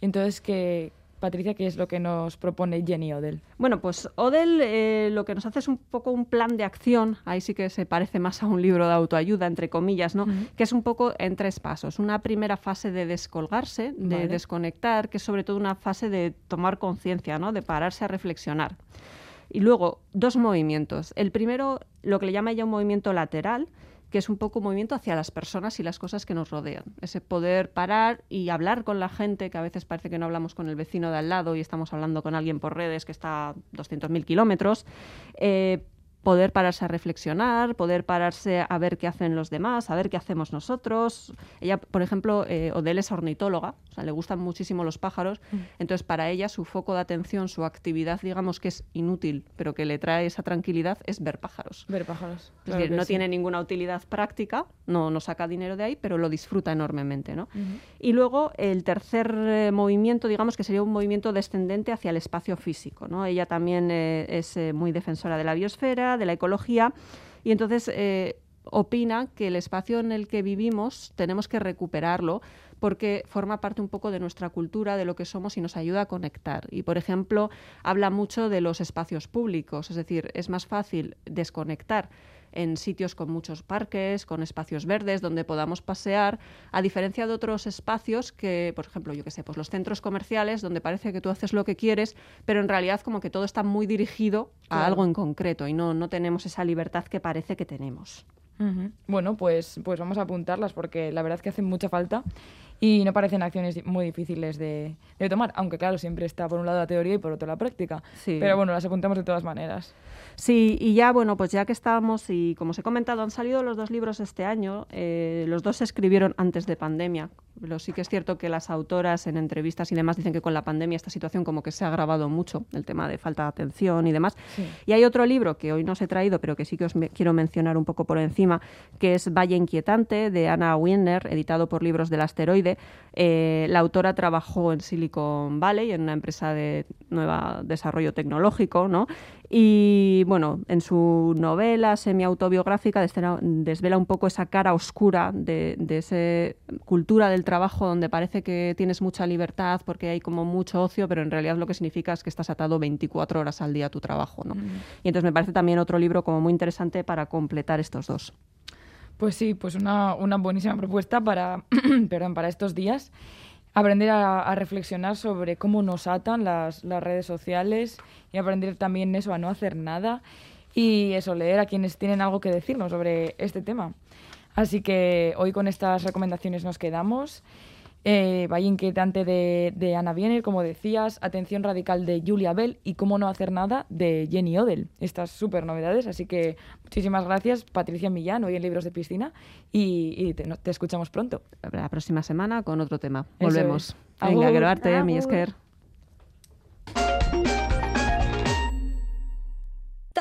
Entonces, ¿qué, Patricia, qué es lo que nos propone Jenny Odell? Bueno, pues Odell eh, lo que nos hace es un poco un plan de acción, ahí sí que se parece más a un libro de autoayuda, entre comillas, ¿no? Que es un poco en tres pasos. Una primera fase de descolgarse, de Vale. desconectar, que es sobre todo una fase de tomar conciencia, ¿no? De pararse a reflexionar. Y luego, dos movimientos. El primero, lo que le llama ella un movimiento lateral, que es un poco movimiento hacia las personas y las cosas que nos rodean. Ese poder parar y hablar con la gente, que a veces parece que no hablamos con el vecino de al lado y estamos hablando con alguien por redes que está a 200.000 kilómetros. Eh, poder pararse a reflexionar, poder pararse a ver qué hacen los demás, a ver qué hacemos nosotros. Ella, por ejemplo, eh, Odell es ornitóloga, o sea, le gustan muchísimo los pájaros, entonces para ella su foco de atención, su actividad, digamos que es inútil, pero que le trae esa tranquilidad, es ver pájaros. Ver pájaros. Es decir, no sí. tiene ninguna utilidad práctica, no, no saca dinero de ahí, pero lo disfruta enormemente. ¿no? Y luego el tercer eh, movimiento, digamos que sería un movimiento descendente hacia el espacio físico. ¿no? Ella también eh, es eh, muy defensora de la biosfera, de la ecología, y entonces eh, opina que el espacio en el que vivimos tenemos que recuperarlo porque forma parte un poco de nuestra cultura, de lo que somos y nos ayuda a conectar. Y, por ejemplo, habla mucho de los espacios públicos, es decir, es más fácil desconectar en sitios con muchos parques, con espacios verdes, donde podamos pasear, a diferencia de otros espacios que, por ejemplo, yo qué sé, pues los centros comerciales, donde parece que tú haces lo que quieres, pero en realidad como que todo está muy dirigido a Claro. algo en concreto y no, no tenemos esa libertad que parece que tenemos. Ujú. Bueno, pues, pues vamos a apuntarlas porque la verdad es que hacen mucha falta y no parecen acciones muy difíciles de, de tomar, aunque claro, siempre está por un lado la teoría y por otro la práctica. Sí. Pero bueno, las apuntamos de todas maneras. Sí, y ya, bueno, pues ya que estábamos, y como os he comentado, han salido los dos libros este año. eh, los dos se escribieron antes de pandemia. Pero sí que es cierto que las autoras en entrevistas y demás dicen que con la pandemia esta situación como que se ha agravado mucho, el tema de falta de atención y demás. Y hay otro libro que hoy no os he traído, pero que sí que os me- quiero mencionar un poco por encima, que es Valle Inquietante, de Anna Wiener, editado por Libros del Asteroide. Eh, la autora trabajó en Silicon Valley, en una empresa de nueva desarrollo tecnológico, ¿no? Y bueno, en su novela semi-autobiográfica desvela, desvela un poco esa cara oscura de, de esa cultura del trabajo donde parece que tienes mucha libertad porque hay como mucho ocio, pero en realidad lo que significa es que estás atado 24 horas al día a tu trabajo, ¿no? Y entonces me parece también otro libro como muy interesante para completar estos dos. Pues sí, pues una, una buenísima propuesta para, (clears throat) perdón, para estos días. Aprender a, reflexionar sobre cómo nos atan las, las redes sociales y aprender también eso, a no hacer nada y eso, leer a quienes tienen algo que decirnos sobre este tema. Así que hoy con estas recomendaciones nos quedamos. Eh, Valle Inquietante de, de Ana Biener, como decías, Atención Radical de Julia Bell y Cómo no hacer nada de Jenny Odell. Estas súper novedades, así que muchísimas gracias, Patricia Millán, hoy en Libros de Piscina, y, y te, escuchamos pronto. La próxima semana con otro tema. Volvemos. es. Venga, quiero mi esker.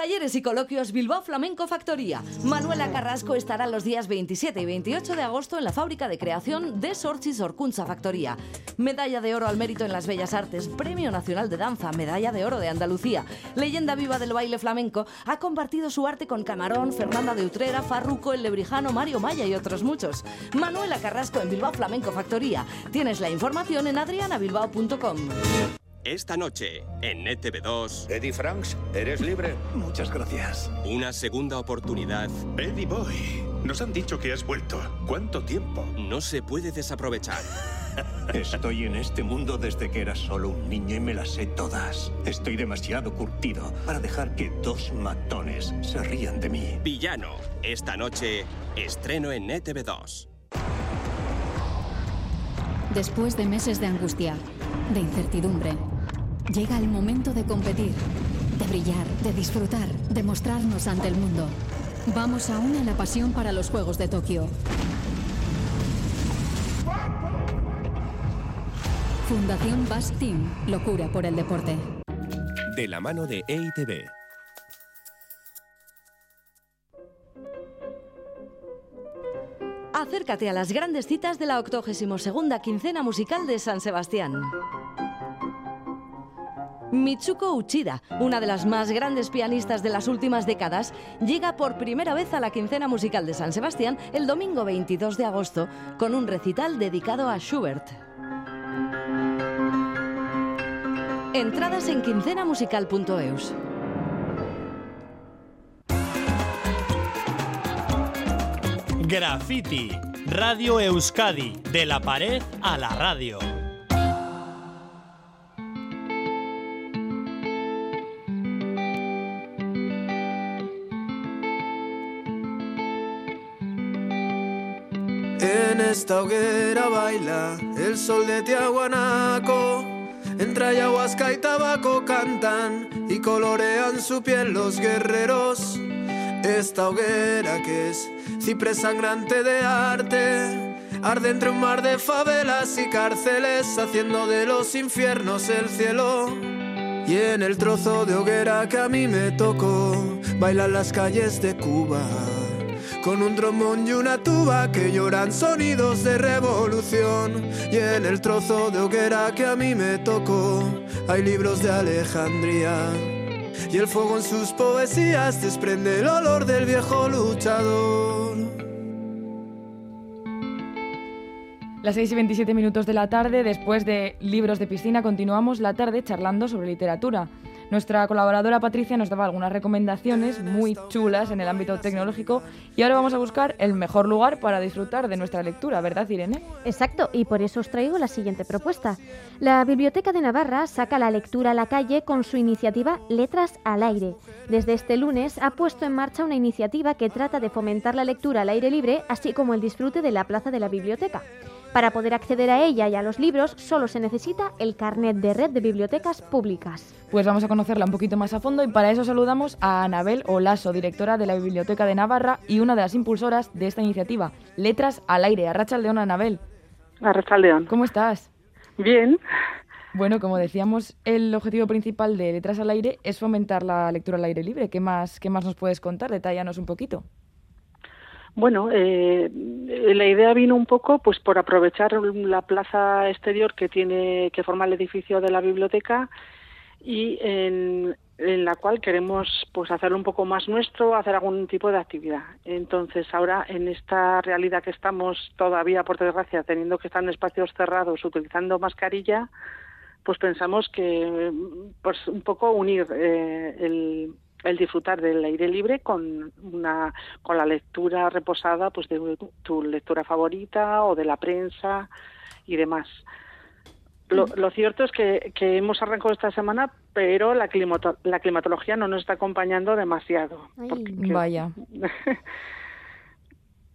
Talleres y coloquios Bilbao Flamenco Factoría. Manuela Carrasco estará los días 27 y 28 de agosto en la fábrica de creación de Sorchis Orcunza Factoría. Medalla de oro al mérito en las bellas artes, Premio Nacional de Danza, Medalla de oro de Andalucía. Leyenda viva del baile flamenco, ha compartido su arte con Camarón, Fernanda de Utrera, Farruco, El Lebrijano, Mario Maya y otros muchos. Manuela Carrasco en Bilbao Flamenco Factoría. Tienes la información en adrianabilbao.com. Esta noche, en E NTV2. Eddie Franks, eres libre. Muchas gracias. Una segunda oportunidad. Eddie Boy, nos han dicho que has vuelto. ¿Cuánto tiempo? No se puede desaprovechar. (laughs) Estoy en este mundo desde que era solo un niño y me las sé todas. Estoy demasiado curtido para dejar que dos matones se rían de mí. Villano. Esta noche, estreno en E NTV2. Después de meses de angustia, de incertidumbre, llega el momento de competir, de brillar, de disfrutar, de mostrarnos ante el mundo. Vamos aún a la pasión para los Juegos de Tokio. Fundación Bass Team, locura por el deporte. De la mano de EITB. Acércate a las grandes citas de la 82 quincena musical de San Sebastián. Mitsuko Uchida, una de las más grandes pianistas de las últimas décadas, llega por primera vez a la quincena musical de San Sebastián el domingo 22 de agosto con un recital dedicado a Schubert. Entradas en quincenamusical.eus. Graffiti, Radio Euskadi, de la pared a la radio. En esta hoguera baila el sol de Tiahuanaco. Entre ayahuasca y tabaco cantan y colorean su piel los guerreros. Esta hoguera que es ciprés sangrante de arte. Arde entre un mar de favelas y cárceles, haciendo de los infiernos el cielo. Y en el trozo de hoguera que a mí me tocó, bailan las calles de Cuba. Con un trombón y una tuba que lloran sonidos de revolución. Y en el trozo de hoguera que a mí me tocó, hay libros de Alejandría. Y el fuego en sus poesías desprende el olor del viejo luchador. Las 6 y 27 minutos de la tarde, después de Libros de Piscina, continuamos la tarde charlando sobre literatura. Nuestra colaboradora Patricia nos daba algunas recomendaciones muy chulas en el ámbito tecnológico y ahora vamos a buscar el mejor lugar para disfrutar de nuestra lectura, ¿verdad, Irene? Exacto, y por eso os traigo la siguiente propuesta. La Biblioteca de Navarra saca la lectura a la calle con su iniciativa Letras al Aire. Desde este lunes ha puesto en marcha una iniciativa que trata de fomentar la lectura al aire libre, así como el disfrute de la plaza de la biblioteca. Para poder acceder a ella y a los libros solo se necesita el carnet de red de bibliotecas públicas. Pues vamos a conocerla un poquito más a fondo y para eso saludamos a Anabel Olaso, directora de la Biblioteca de Navarra y una de las impulsoras de esta iniciativa, Letras al Aire. Arracha León, Anabel. Arracha León. ¿Cómo estás? Bien. Bueno, como decíamos, el objetivo principal de Letras al Aire es fomentar la lectura al aire libre. ¿Qué más, qué más nos puedes contar? Detállanos un poquito. Bueno, eh, la idea vino un poco pues por aprovechar la plaza exterior que tiene que forma el edificio de la biblioteca y en, la cual queremos pues hacerlo un poco más nuestro, hacer algún tipo de actividad. Entonces, ahora en esta realidad que estamos todavía por desgracia teniendo que estar en espacios cerrados utilizando mascarilla, pues pensamos que pues un poco unir eh, el el disfrutar del aire libre con una con la lectura reposada pues de tu lectura favorita o de la prensa y demás. Lo, lo cierto es que, que, hemos arrancado esta semana, pero la, climato, la climatología no nos está acompañando demasiado. Porque, Vaya. (laughs)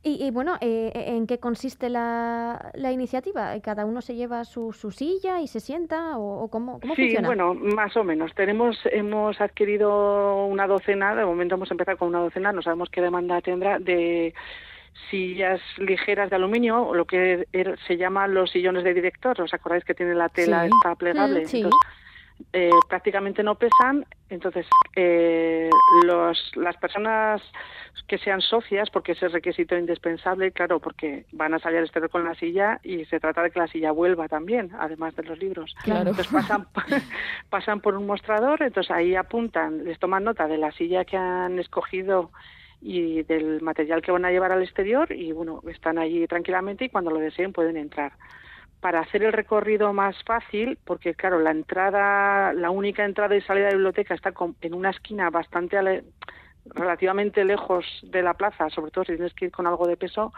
Y, y bueno, eh, ¿en qué consiste la, la, iniciativa? ¿Cada uno se lleva su, su silla y se sienta o, o cómo, cómo sí, funciona? bueno, más o menos. Tenemos, hemos adquirido una docena, de momento hemos empezado con una docena, no sabemos qué demanda tendrá, de sillas ligeras de aluminio, o lo que er, se llama los sillones de director. ¿Os acordáis que tiene la tela Sí. esta plegable? Sí. Entonces, eh, prácticamente no pesan, entonces eh, los, las personas que sean socias, porque ese es requisito indispensable, claro, porque van a salir al exterior con la silla y se trata de que la silla vuelva también, además de los libros. Claro. Entonces pasan, (laughs) pasan por un mostrador, entonces ahí apuntan, les toman nota de la silla que han escogido y del material que van a llevar al exterior y bueno, están allí tranquilamente y cuando lo deseen pueden entrar. Para hacer el recorrido más fácil, porque claro, la entrada, la única entrada y salida de la biblioteca está con- en una esquina bastante ale- relativamente lejos de la plaza, sobre todo si tienes que ir con algo de peso,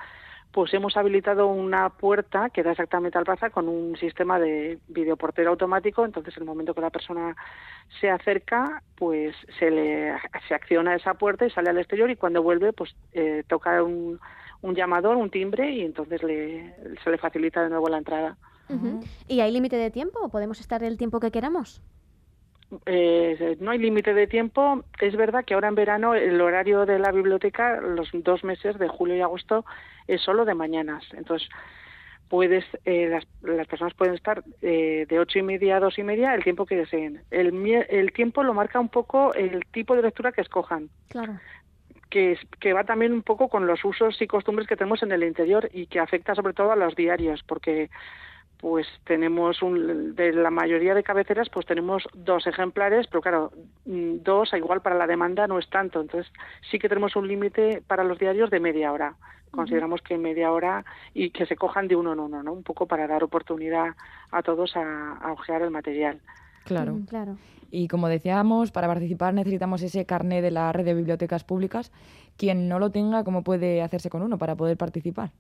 pues hemos habilitado una puerta que da exactamente al plaza con un sistema de videoportero automático, entonces en el momento que la persona se acerca, pues se le se acciona esa puerta y sale al exterior y cuando vuelve, pues eh, toca un, un llamador, un timbre y entonces le, se le facilita de nuevo la entrada. ¿Y hay límite de tiempo podemos estar el tiempo que queramos? Eh, no hay límite de tiempo. Es verdad que ahora en verano el horario de la biblioteca, los dos meses de julio y agosto, es solo de mañanas. Entonces, puedes, eh, las, las personas pueden estar eh, de ocho y media a dos y media el tiempo que deseen. El, el tiempo lo marca un poco el tipo de lectura que escojan Claro. que, es- que va también un poco con los usos y costumbres que tenemos en el interior y que afecta sobre todo a los diarios, porque pues tenemos un, de la mayoría de cabeceras pues tenemos dos ejemplares, pero claro, mm, dos a igual para la demanda no es tanto, entonces sí que tenemos un límite para los diarios de media hora. Consideramos que media hora y que se cojan de uno en uno, ¿no? Un poco para dar oportunidad a todos a, a ojear el material. Claro. Mm, claro. Y como decíamos, para participar necesitamos ese carné de la red de bibliotecas públicas. Quien no lo tenga, ¿cómo puede hacerse con uno para poder participar?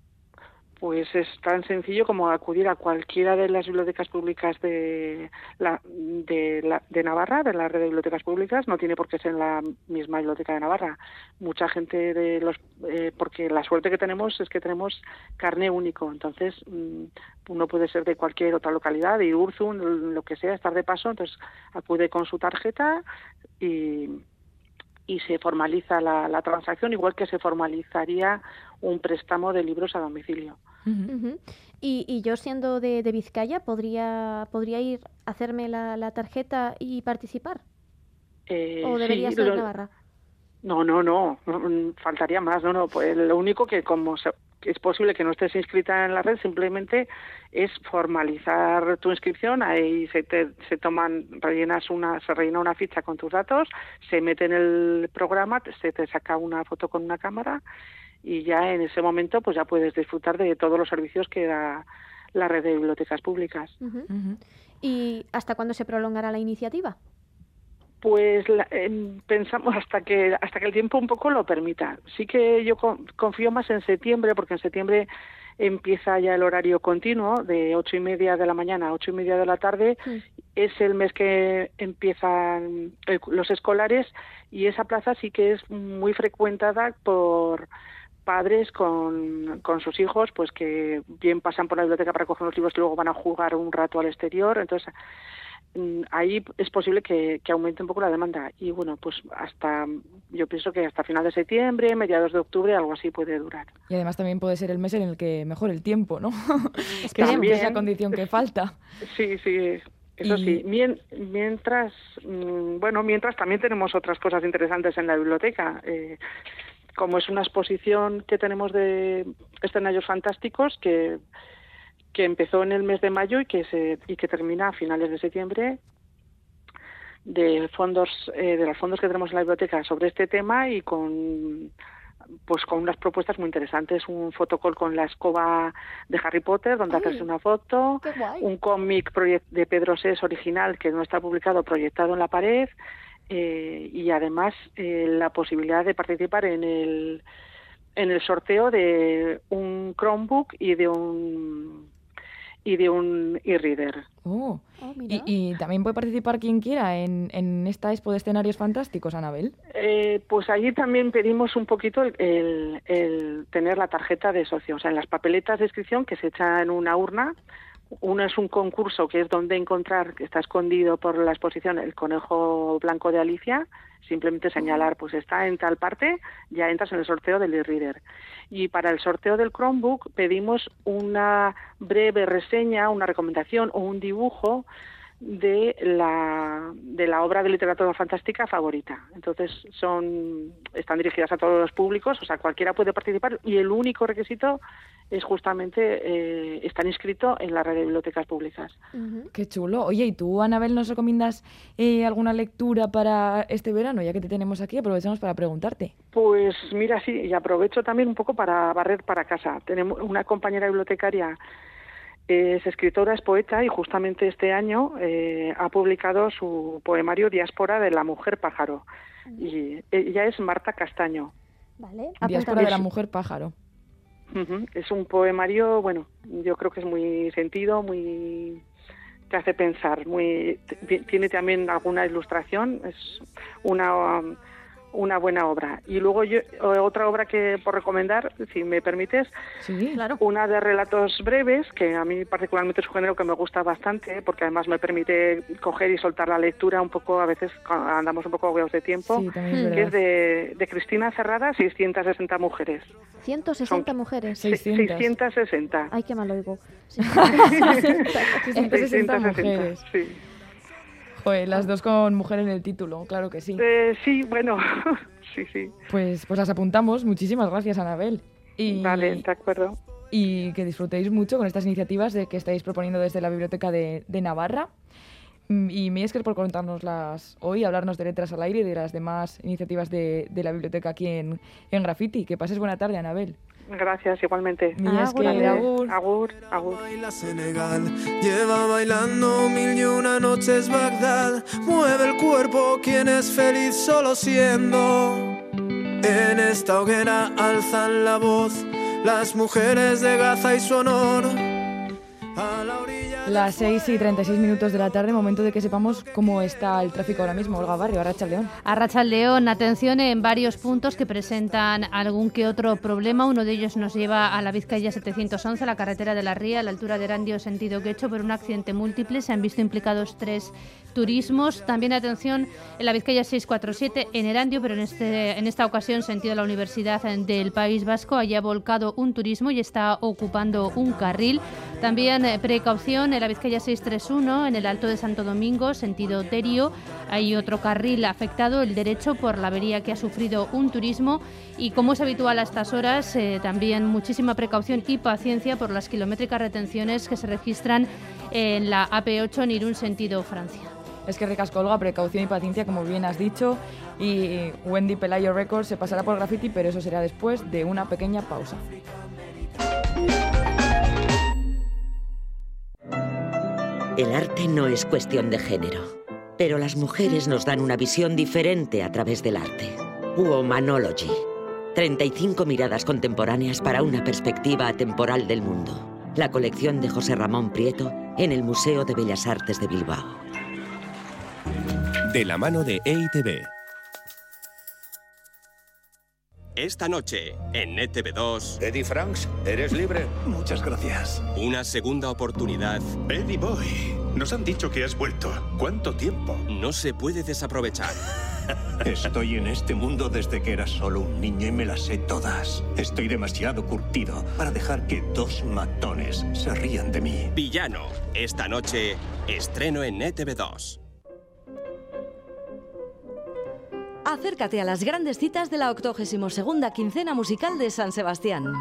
Pues es tan sencillo como acudir a cualquiera de las bibliotecas públicas de, la, de, la- de Navarra, de la red de bibliotecas públicas. No tiene por qué ser en la misma biblioteca de Navarra. Mucha gente de los, eh, porque la suerte que tenemos es que tenemos carné único. Entonces mm, uno puede ser de cualquier otra localidad, de Urzun, lo que sea, estar de paso. Entonces acude con su tarjeta y, y se formaliza la, la transacción, igual que se formalizaría un préstamo de libros a domicilio. Ujú. Y, y yo siendo de, de Vizcaya, ¿podría, ¿podría ir a hacerme la, la tarjeta y participar? Eh, ¿O debería sí, ser lo- Navarra? No, no, no, mm, faltaría más, no, no, pues lo único que como se- que es posible que no estés inscrita en la red, simplemente es formalizar tu inscripción, ahí se te se toman, rellenas una, se rellena una ficha con tus datos, se mete en el programa, te- se te saca una foto con una cámara y ya en ese momento pues ya puedes disfrutar de todos los servicios que da la red de bibliotecas públicas. ¿Y hasta cuándo se prolongará la iniciativa? Pues la- em, pensamos hasta que hasta que el tiempo un poco lo permita. Sí que yo con- confío más en septiembre porque en septiembre empieza ya el horario continuo de ocho y media de la mañana a ocho y media de la tarde. Es el mes que empiezan eh, los escolares y esa plaza sí que es muy frecuentada por padres con, con sus hijos, pues que bien pasan por la biblioteca para coger los libros y luego van a jugar un rato al exterior. Entonces, mm, ahí es posible que, que aumente un poco la demanda. Y bueno, pues hasta, yo pienso que hasta final de septiembre, mediados de octubre, algo así puede durar. Y además también puede ser el mes en el que mejore el tiempo, ¿no? (laughs) que es También. esa condición que falta. Sí, sí, eso Y- sí. Mien- mientras, mm, bueno, mientras también tenemos otras cosas interesantes en la biblioteca. Eh, como es una exposición que tenemos de escenarios fantásticos que, que empezó en el mes de mayo y que se y que termina a finales de septiembre de fondos eh, de los fondos que tenemos en la biblioteca sobre este tema y con pues con unas propuestas muy interesantes. Un fotocall con la escoba de Harry Potter donde Ay, hacerse una foto. un cómic de Pedro Sés original que no está publicado proyectado en la pared eh, y además eh, la posibilidad de participar en el en el sorteo de un Chromebook y de un y de un e-reader. Oh. y, y también puede participar quien quiera en, en esta expo de escenarios fantásticos, Anabel. Eh, pues allí también pedimos un poquito el, el- el tener la tarjeta de socio, o sea, en las papeletas de inscripción que se echa en una urna. Uno es un concurso que es donde encontrar, que está escondido por la exposición, el conejo blanco de Alicia. Simplemente señalar, pues está en tal parte, ya entras en el sorteo del e-reader. Y para el sorteo del Chromebook pedimos una breve reseña, una recomendación o un dibujo de la, de la obra de literatura fantástica favorita. Entonces son están dirigidas a todos los públicos, o sea, cualquiera puede participar y el único requisito es justamente eh, estar inscrito en la red de bibliotecas públicas. Qué chulo. Oye, ¿y tú, Anabel, nos recomiendas eh, alguna lectura para este verano? Ya que te tenemos aquí, aprovechamos para preguntarte. Pues mira, sí, y aprovecho también un poco para barrer para casa. Tenemos una compañera bibliotecaria, es escritora, es poeta y justamente este año eh, ha publicado su poemario Diáspora de la Mujer Pájaro. Y ella es Marta Castaño. Vale. Diáspora de la mujer pájaro. Es un poemario, bueno, yo creo que es muy sentido, muy te hace pensar, muy tiene también alguna ilustración, es una um, una buena obra. Y luego yo, eh, otra obra que por recomendar, si me permites, una de relatos breves, que a mí particularmente es un género que me gusta bastante, porque además me permite coger y soltar la lectura un poco, a veces andamos un poco agobiados de tiempo, Sí, es que es de, de Cristina Cerrada, 660 mujeres. 160 mujeres. 660. Ay, qué mal oigo. (laughs) 660 (laughs) mujeres. Sí. Joder, las dos con mujer en el título, claro que sí. Eh, sí, bueno, (laughs) sí, sí. Pues, pues las apuntamos. Muchísimas gracias, Anabel. Y, Vale, de acuerdo. Y que disfrutéis mucho con estas iniciativas de que estáis proponiendo desde la Biblioteca de, de Navarra. Mm, Y Miesker por contárnoslas hoy, hablarnos de letras al aire y de las demás iniciativas de, de la biblioteca aquí en, en Graffiti. Que pases buena tarde, Anabel. Gracias, igualmente. Miesker, Vale, agur. agur, agur. Senegal lleva bailando mil y una noches Bagdad. Mueve el cuerpo quien es feliz solo siendo. En esta hoguera alzan la voz las mujeres de Gaza y su honor. A la orilla Las 6 y 36 minutos de la tarde, momento de que sepamos cómo está el tráfico ahora mismo. Olga Barrio, Arracha León. Arracha León, atención en varios puntos que presentan algún que otro problema. Uno de ellos nos lleva a la Vizcaya 711, la carretera de la Ría, a la altura de Erandio, sentido Quecho, por un accidente múltiple. Se han visto implicados tres turismos. También atención en la Vizcaya 647 en Erandio, pero en, este, en esta ocasión sentido la Universidad del País Vasco. Allí ha volcado un turismo y está ocupando un carril. También eh, precaución en la Vizcaya 631 en el Alto de Santo Domingo, sentido Terio. Hay otro carril afectado, el derecho, por la avería que ha sufrido un turismo. Y como es habitual a estas horas, eh, también muchísima precaución y paciencia por las kilométricas retenciones que se registran en la AP8 en Irún, sentido Francia. Es que recasco, Olga, precaución y paciencia, como bien has dicho. Y Wendy Pelayo Records se pasará por graffiti, pero eso será después de una pequeña pausa. El arte no es cuestión de género, pero las mujeres nos dan una visión diferente a través del arte. Womanology. 35 miradas contemporáneas para una perspectiva atemporal del mundo. La colección de José Ramón Prieto en el Museo de Bellas Artes de Bilbao. De la mano de E EITB. Esta noche, en NTV2. Eddie Franks, ¿eres libre? Muchas gracias. Una segunda oportunidad. Eddie Boy, nos han dicho que has vuelto. ¿Cuánto tiempo? No se puede desaprovechar. (laughs) Estoy en este mundo desde que era solo un niño y me las sé todas. Estoy demasiado curtido para dejar que dos matones se rían de mí. Villano. Esta noche, estreno en NTV2. Acércate a las grandes citas de la 82 quincena musical de San Sebastián.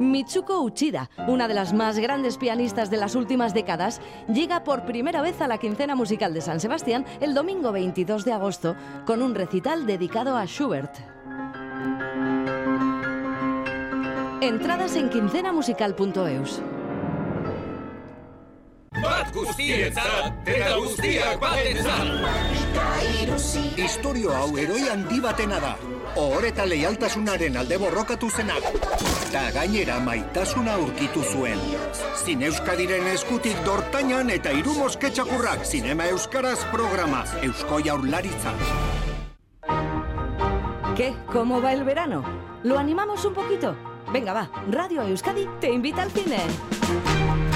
Mitsuko Uchida, una de las más grandes pianistas de las últimas décadas, llega por primera vez a la quincena musical de San Sebastián el domingo 22 de agosto con un recital dedicado a Schubert. Entradas en quincenamusical.eus. Bat guztietzat, eta guztiak batentzat. Historio hau eroi handi batena da. Ohor eta leialtasunaren alde borrokatu zenak. Ta gainera maitasuna aurkitu zuen. Zine Euskadiren eskutik dortainan eta hiru mosketxakurrak Zinema Euskaraz programa Eusko Jaurlaritza. ¿Qué? ¿Cómo va el verano? ¿Lo animamos un poquito? Venga, va, Radio Euskadi te invita al cine.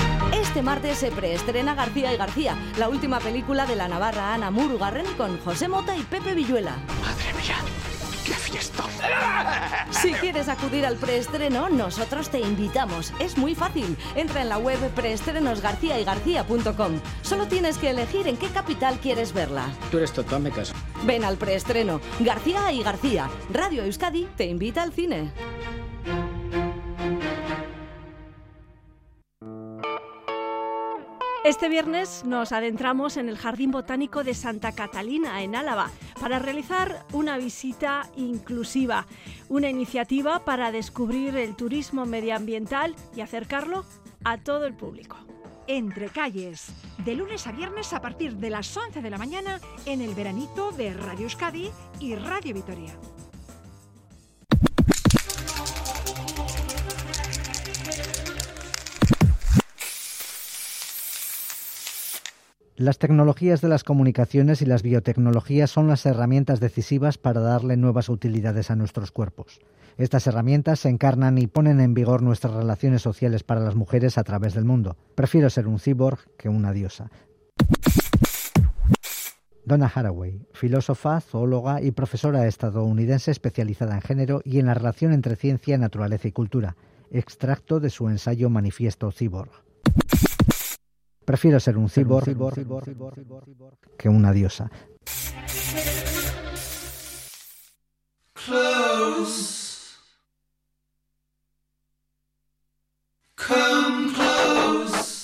Este martes se preestrena García y García, la última película de la navarra Ana Murugarren con José Mota y Pepe Villuela. Madre mía, qué fiesta. Si quieres acudir al preestreno, nosotros te invitamos. Es muy fácil. Entra en la web preestrenosgarcíaygarcía.com. Solo tienes que elegir en qué capital quieres verla. Tú eres tonto, hazme caso. Ven al preestreno. García y García. Radio Euskadi te invita al cine. Este viernes nos adentramos en el Jardín Botánico de Santa Catalina, en Álava, para realizar una visita inclusiva, una iniciativa para descubrir el turismo medioambiental y acercarlo a todo el público. Entre calles, de lunes a viernes a partir de las 11 de la mañana en el veranito de Radio Euskadi y Radio Vitoria. Las tecnologías de las comunicaciones y las biotecnologías son las herramientas decisivas para darle nuevas utilidades a nuestros cuerpos. Estas herramientas se encarnan y ponen en vigor nuestras relaciones sociales para las mujeres a través del mundo. Prefiero ser un cyborg que una diosa. Donna Haraway, filósofa, zoóloga y profesora estadounidense especializada en género y en la relación entre ciencia, naturaleza y cultura. Extracto de su ensayo Manifiesto Cyborg. Prefiero ser un cyborg que una diosa. Close. Come close.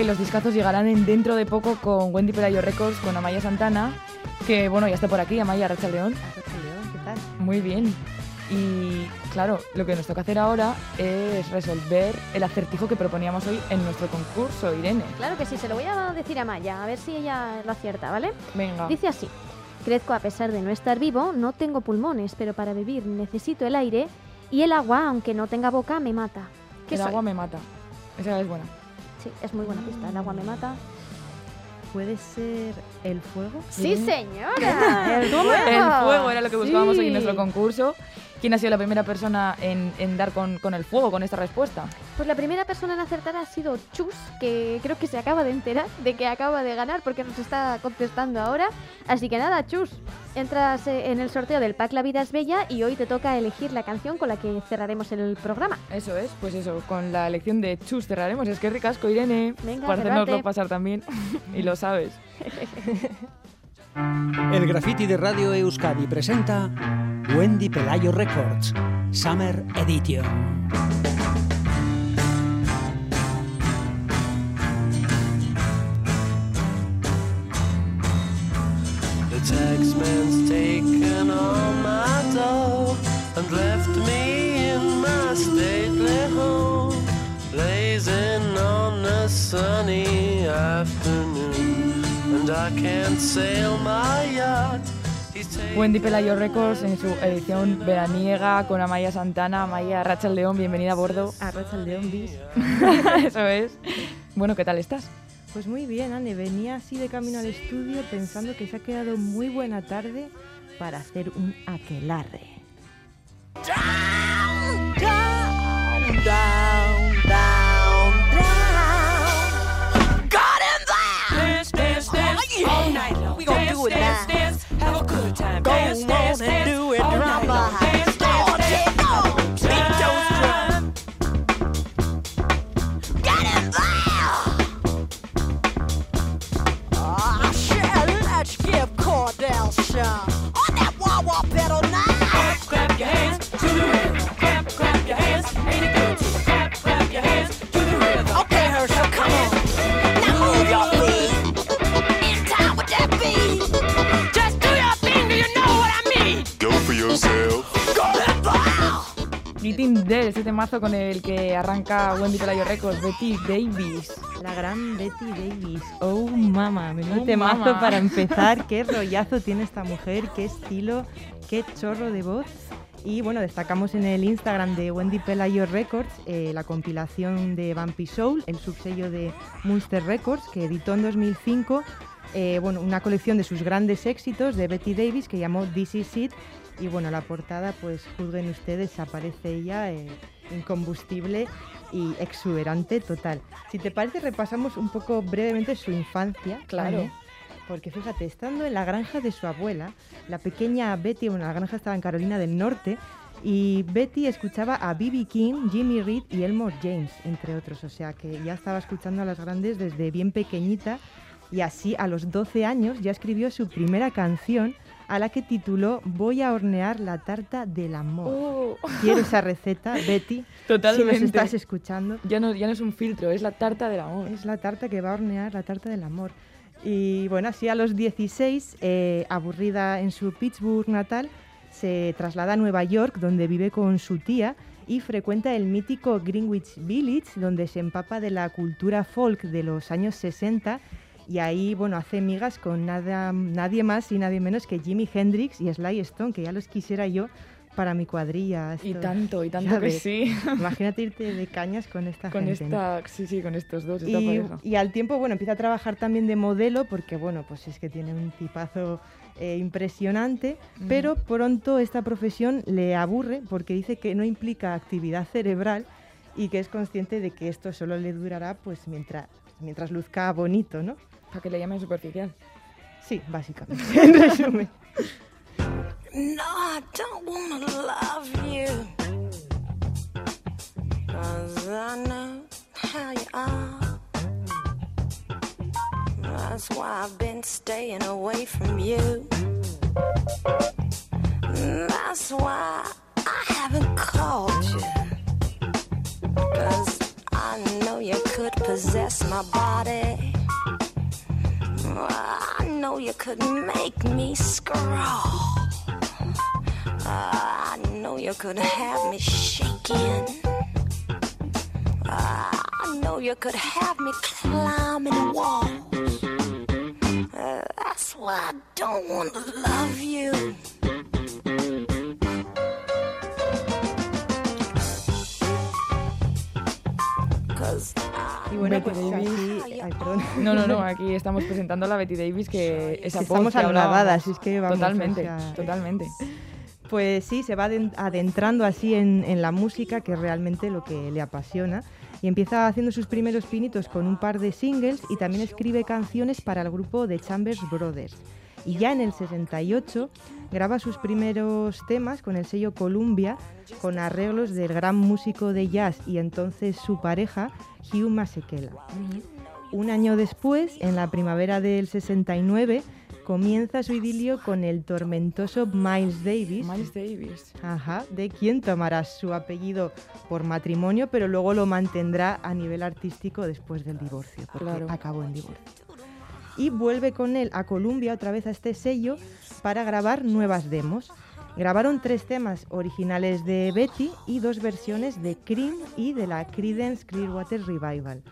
Y los discazos llegarán en dentro de poco con Wendy Pelayo Records, con Amaya Santana, que bueno, ya está por aquí, Amaya Racha León. ¿qué tal? Muy bien. Y claro, lo que nos toca hacer ahora es resolver el acertijo que proponíamos hoy en nuestro concurso, Irene. Claro que sí, se lo voy a decir a Maya, a ver si ella lo acierta, ¿vale? Venga. Dice así. Crezco a pesar de no estar vivo, no tengo pulmones, pero para vivir necesito el aire y el agua, aunque no tenga boca, me mata. ¿Qué el soy? agua me mata. Esa es buena. Sí, es muy buena pista. El agua me mata. ¿Puede ser el fuego? ¡Sí, señora! (laughs) El fuego era lo que buscábamos hoy en nuestro concurso. ¿Quién ha sido la primera persona en, en dar con, con el fuego, con esta respuesta? Pues la primera persona en acertar ha sido Chus, que creo que se acaba de enterar de que acaba de ganar porque nos está contestando ahora. Así que nada, Chus, entras eh, en el sorteo del pack La Vida es Bella y hoy te toca elegir la canción con la que cerraremos el programa. Eso es, pues eso, con la elección de Chus cerraremos. Es que ricasco, Irene. Venga, cerrate. hacernoslo pasar también. (laughs) y lo sabes. (laughs) El graffiti de Radio Euskadi presenta Wendy Pelayo Records, Summer Edition. The taxman's taken all my dough and left me in my stately home, blazing on a sunny Wendy Pelayo Records en su edición veraniega con Amaya Santana. Amaya Rachel León, bienvenida a bordo. A Rachel León bis. (laughs) Eso es. Bueno, ¿qué tal estás? Pues muy bien, Anne. Venía así de camino al estudio pensando que se ha quedado muy buena tarde para hacer un aquelarre. Down, down, down, down, do it dance, now. Dance, have a good time. Go dance, on dance, and do it. Drop a high. Beat those drums. Get. Ah, shit, let's give Cordell some. Getting There, ese temazo con el que arranca Wendy Pelayo Records, Betty Davis. La gran Betty Davis. Oh, mama, menudo Oh, temazo mama. para empezar. (laughs) Qué rollazo tiene esta mujer, qué estilo, qué chorro de voz. Y bueno, destacamos en el Instagram de Wendy Pelayo Records eh, la compilación de Bumpy Soul, el subsello de Munster Records, que editó en 2005 eh, bueno, una colección de sus grandes éxitos de Betty Davis que llamó This Is It. Y bueno, la portada, pues juzguen ustedes, aparece ella eh, incombustible y exuberante total. Si te parece, repasamos un poco brevemente su infancia. Claro. Porque fíjate, estando en la granja de su abuela, la pequeña Betty, bueno, la granja estaba en Carolina del Norte, y Betty escuchaba a B.B. King, Jimmy Reed y Elmore James, entre otros. O sea que ya estaba escuchando a las grandes desde bien pequeñita y así a los 12 años ya escribió su primera canción a la que tituló Voy a hornear la tarta del amor. Oh. Quiero esa receta, Betty. Totalmente. (laughs) Si nos estás escuchando. Ya no, ya no es un filtro, es la tarta del amor. Es la tarta que va a hornear, la tarta del amor. Y bueno, así a los 16, eh, aburrida en su Pittsburgh natal, se traslada a Nueva York, donde vive con su tía y frecuenta el mítico Greenwich Village, donde se empapa de la cultura folk de los años 60 y ahí, bueno, hace migas con nada, nadie más y nadie menos que Jimi Hendrix y Sly Stone, que ya los quisiera yo para mi cuadrilla. Y tanto, y tanto que ¿sabes? sí. (laughs) Imagínate irte de cañas con esta Con gente. ¿no? esta, sí, sí, con estos dos, esta Y, y al tiempo, bueno, empieza a trabajar también de modelo porque, bueno, pues es que tiene un tipazo eh, impresionante, Ujú. pero pronto esta profesión le aburre porque dice que no implica actividad cerebral y que es consciente de que esto solo le durará pues mientras, mientras luzca bonito, ¿no? Para que le llamen superficial. Sí, básicamente, (laughs) en resumen. No, I don't wanna love you. Cause I know how you are. That's why I've been staying away from you. That's why I haven't called you. Cause I know you could possess my body. I know you could make me scrawl. I know you could have me shaking. I know you could have me climbing walls. That's why I don't want to love you. Cause Y bueno, Betty pues Davis. así... Ay, perdón. No, no, no, aquí estamos presentando a la Betty Davis que voz estamos anonadadas, es que vamos, Totalmente, o sea, totalmente. Pues sí, se va aden- adentrando así en, en la música, que es realmente lo que le apasiona. Y empieza haciendo sus primeros pinitos con un par de singles y también escribe canciones para el grupo de Chambers Brothers. Y ya en el 68 graba sus primeros temas con el sello Columbia, con arreglos del gran músico de jazz y entonces su pareja, Hugh Masekela. Un año después, en la primavera del 69, comienza su idilio con el tormentoso Miles Davis. Miles Davis. Ajá, de quien tomará su apellido por matrimonio, pero luego lo mantendrá a nivel artístico después del divorcio, porque Claro. acabó en divorcio. Y vuelve con él a Columbia, otra vez a este sello, para grabar nuevas demos. Grabaron tres temas originales de Betty y dos versiones de Cream y de la Creedence Clearwater Revival.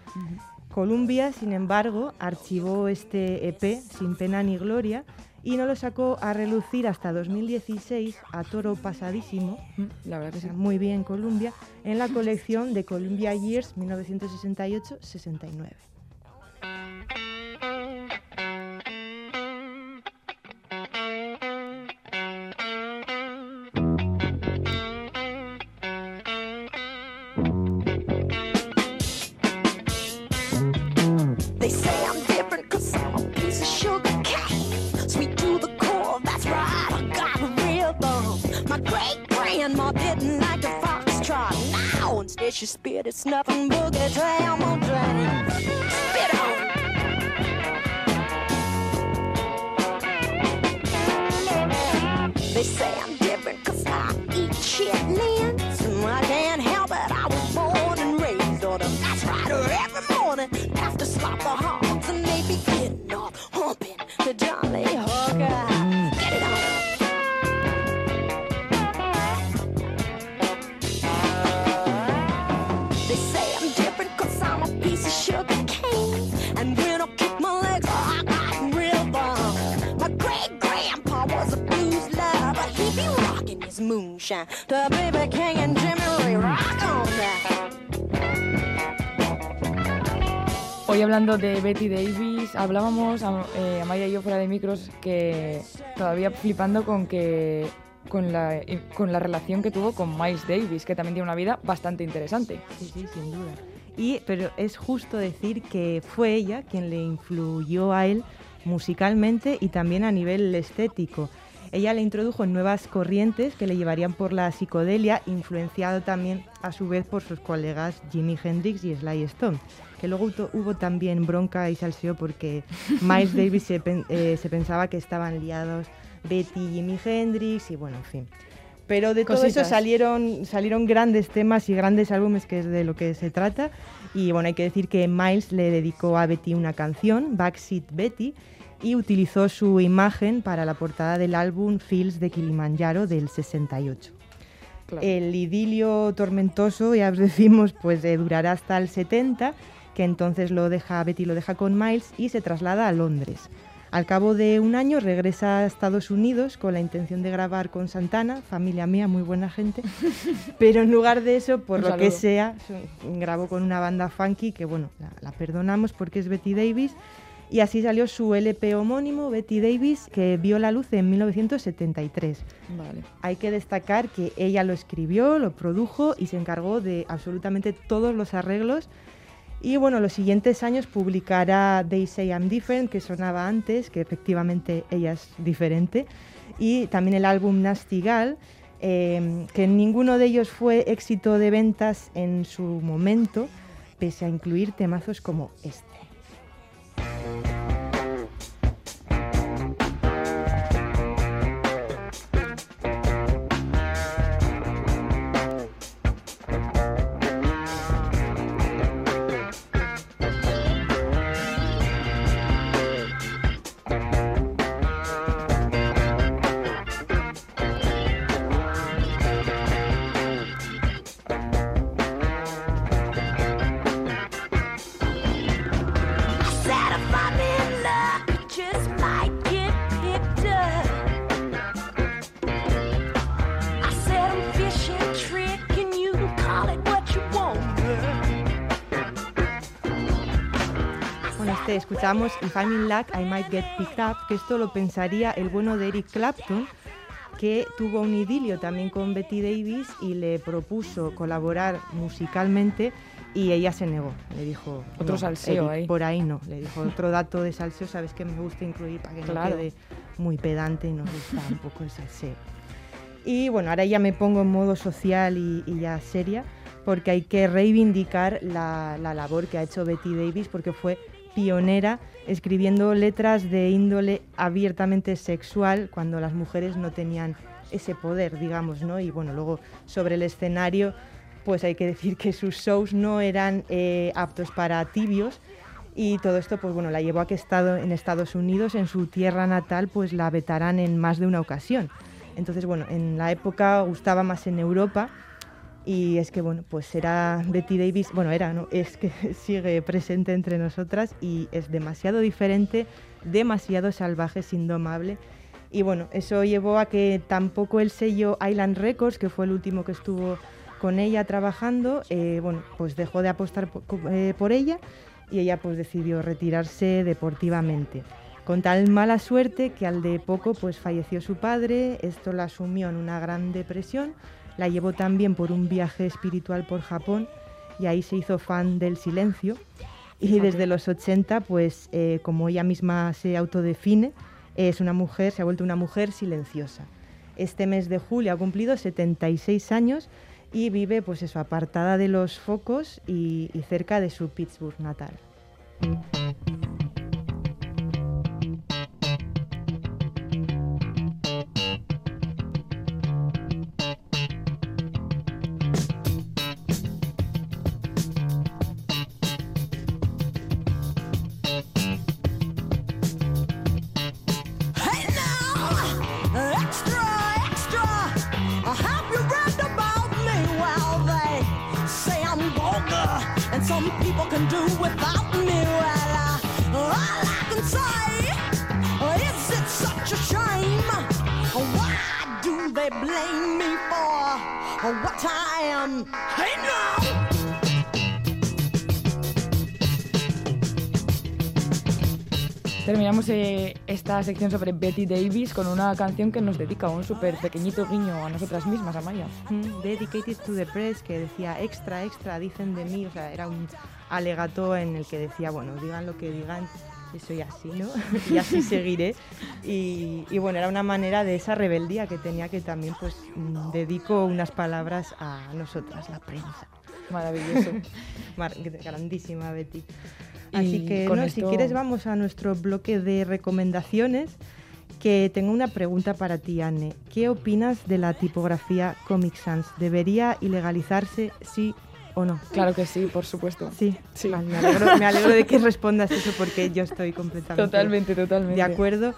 Columbia, sin embargo, archivó este EP sin pena ni gloria y no lo sacó a relucir hasta 2016 a toro pasadísimo, la verdad que sí. muy bien Columbia, en la colección de Columbia Years 1968-69. It's nothing boogie down hablando de Betty Davis, hablábamos, a- eh, Amaya y yo fuera de micros, que todavía flipando con que con la, eh, con la relación que tuvo con Miles Davis, que también tiene una vida bastante interesante. Sí, sí, sin duda. Y, pero es justo decir que fue ella quien le influyó a él musicalmente y también a nivel estético. Ella le introdujo en nuevas corrientes que le llevarían por la psicodelia, influenciado también a su vez por sus colegas Jimi Hendrix y Sly Stone. Que luego hubo- también bronca y salseo porque (laughs) Miles Davis se, pen- eh, se pensaba que estaban liados Betty y Jimi Hendrix y bueno, en fin. Pero de todo eso Cositas. salieron, salieron grandes temas y grandes álbumes, que es de lo que se trata. Y bueno, hay que decir que Miles le dedicó a Betty una canción, Backseat Betty, y utilizó su imagen para la portada del álbum Fields de Kilimanjaro del 68. El idilio tormentoso, ya os decimos, pues eh, durará hasta el 70, que entonces lo deja, Betty lo deja con Miles y se traslada a Londres. Al cabo de un año regresa a Estados Unidos con la intención de grabar con Santana, familia mía, muy buena gente, (laughs) pero en lugar de eso, por Un lo que sea, grabó con una banda funky que, bueno, la, la perdonamos porque es Betty Davis. Y así salió su LP homónimo, Betty Davis, que vio la luz en 1973. Vale. Hay que destacar que ella lo escribió, lo produjo y se encargó de absolutamente todos los arreglos. Y bueno, los siguientes años publicará They Say I'm Different, que sonaba antes, que efectivamente ella es diferente. Y también el álbum Nasty Gal, eh, que ninguno de ellos fue éxito de ventas en su momento, pese a incluir temazos como este. Escuchamos If I'm in luck, I might get picked up, que esto lo pensaría el bueno de Eric Clapton, que tuvo un idilio también con Betty Davis y le propuso colaborar musicalmente y ella se negó. Le dijo... Otro "No, salseo Eric, ahí". Por ahí no. Le dijo otro dato de salseo, sabes que me gusta incluir para que Claro. no quede muy pedante y nos gusta un poco el salseo. Y bueno, ahora ya me pongo en modo social y, y ya seria, porque hay que reivindicar la, la labor que ha hecho Betty Davis, porque fue pionera escribiendo letras de índole abiertamente sexual cuando las mujeres no tenían ese poder, digamos, ¿no? Y bueno, luego sobre el escenario, pues hay que decir que sus shows no eran eh, aptos para tibios, y todo esto, pues bueno, la llevó a que estado en Estados Unidos, en su tierra natal, pues la vetarán en más de una ocasión. Entonces, bueno, en la época gustaba más en Europa Y es que, bueno, pues era Betty Davis, bueno, era, ¿no? Es que (laughs) sigue presente entre nosotras y es demasiado diferente, demasiado salvaje, es indomable. Y bueno, eso llevó a que tampoco el sello Island Records, que fue el último que estuvo con ella trabajando, eh, bueno, pues dejó de apostar po- co- eh, por ella y ella pues decidió retirarse deportivamente. Con tal mala suerte que al de poco pues falleció su padre, esto la sumió en una gran depresión, la llevó también por un viaje espiritual por Japón y ahí se hizo fan del silencio. Y desde los 80, pues eh, como ella misma se autodefine, es una mujer, se ha vuelto una mujer silenciosa. Este mes de julio ha cumplido 76 años y vive pues eso, apartada de los focos y, y cerca de su Pittsburgh natal. Esta sección sobre Betty Davis con una canción que nos dedica un súper pequeñito guiño a nosotras mismas, a Maya. Mm, Dedicated to the Press, que decía extra, extra, dicen de mí, o sea, era un alegato en el que decía, bueno, digan lo que digan, soy así, ¿no? (laughs) y así seguiré. Y, y bueno, era una manera de esa rebeldía que tenía que también, pues, mm, dedico unas palabras a nosotras, la prensa. Maravilloso. (laughs) Mar- grandísima, Betty. Así que, no, si quieres, vamos a nuestro bloque de recomendaciones. Que tengo una pregunta para ti, Anne. ¿Qué opinas de la tipografía Comic Sans? ¿Debería ilegalizarse, sí o no? Claro que sí, por supuesto. Sí, Vale, me, alegro, me alegro de que respondas eso porque yo estoy completamente Totalmente, totalmente. de acuerdo.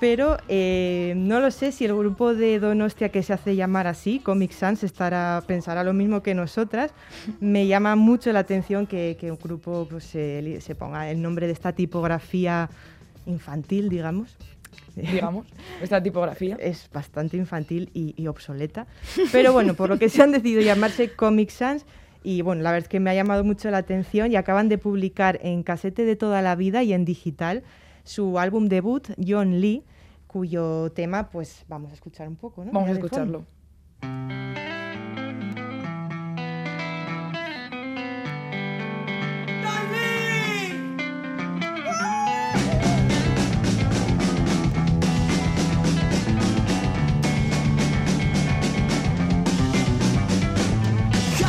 Pero eh, no lo sé si el grupo de Donostia que se hace llamar así, Comic Sans, estará, pensará lo mismo que nosotras. Me llama mucho la atención que, que un grupo pues, se, ponga el nombre de esta tipografía infantil, digamos. Digamos, esta tipografía. (laughs) Es bastante infantil y, y obsoleta. Pero bueno, por lo que se han decidido llamarse Comic Sans. Y bueno, la verdad es que me ha llamado mucho la atención y acaban de publicar en casete de toda la vida y en digital su álbum debut, John Lee, cuyo tema, pues vamos a escuchar un poco, ¿no? Vamos a escucharlo.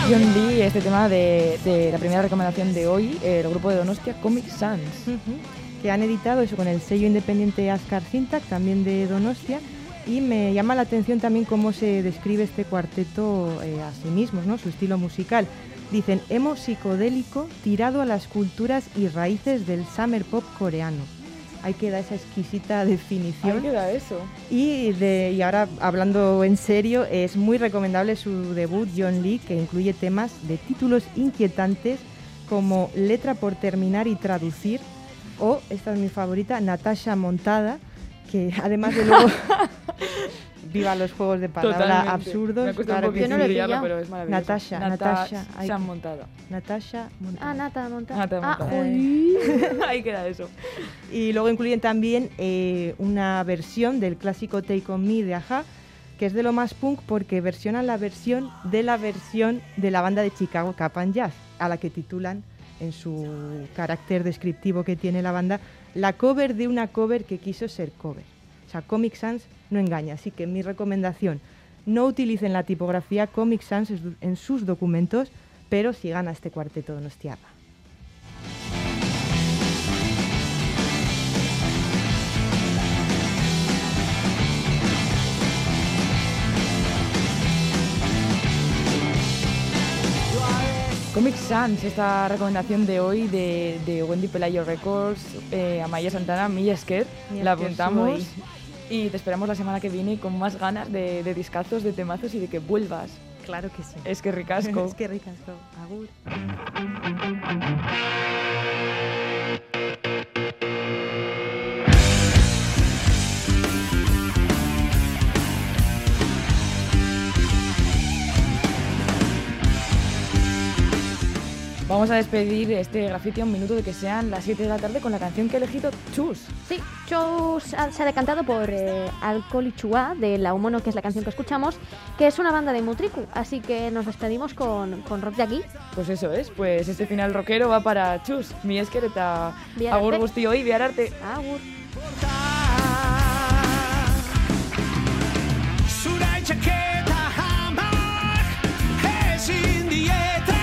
John Lee, este tema de, de la primera recomendación de hoy, el grupo de Donostia Comic Sans. Que han editado eso con el sello independiente Ascar Syntax, también de Donostia, y me llama la atención también cómo se describe este cuarteto eh, a sí mismos, ¿no? su estilo musical. Dicen emo psicodélico tirado a las culturas y raíces del summer pop coreano. Ahí queda esa exquisita (laughs) definición. Ahí queda eso. Y, de, y ahora, hablando en serio, es muy recomendable su debut, John Lee, que incluye temas de títulos inquietantes como Letra por terminar y traducir, o, esta es mi favorita, Natasha Montada, que además de luego... (laughs) Viva los juegos de palabra Totalmente. absurdos. Me un claro poquito que Yo no lo he pillarlo, pillado. pero es maravilloso. Natasha, Natasha Natasha. Montada. Natasha Montada. Ah, Nata Monta. Nata Ah, Montada. (laughs) Ahí queda eso. Y luego incluyen también eh, una versión del clásico Take On Me de Aja, que es de lo más punk porque versionan la versión de la versión de la banda de Chicago Cap and Jazz, a la que titulan en su carácter descriptivo que tiene la banda, la cover de una cover que quiso ser cover. O sea, Comic Sans no engaña, así que mi recomendación, no utilicen la tipografía Comic Sans en sus documentos, pero sigan a este cuarteto donostiarra. Comic Sans, esta recomendación de hoy de, de Wendy Pelayo Records, eh, Amaya Santana, Milla Esquer, la apuntamos y te esperamos la semana que viene con más ganas de, de discazos, de temazos y de que vuelvas. Claro que sí. Es que ricasco. (laughs) es que ricasco. Agur. Vamos a despedir este grafiti a un minuto de que sean las 7 de la tarde con la canción que he elegido, Chus. Sí, Chus ah, se ha decantado por eh, Alcohol y Chua de La Humono, que es la canción que escuchamos, que es una banda de Mutriku. Así que nos despedimos con, con rock de aquí. Pues eso es, pues este final rockero va para Chus, mi esquereta. Agur Gustio y Viararte. Agur. Zura itxaketa hamak Ezin dieta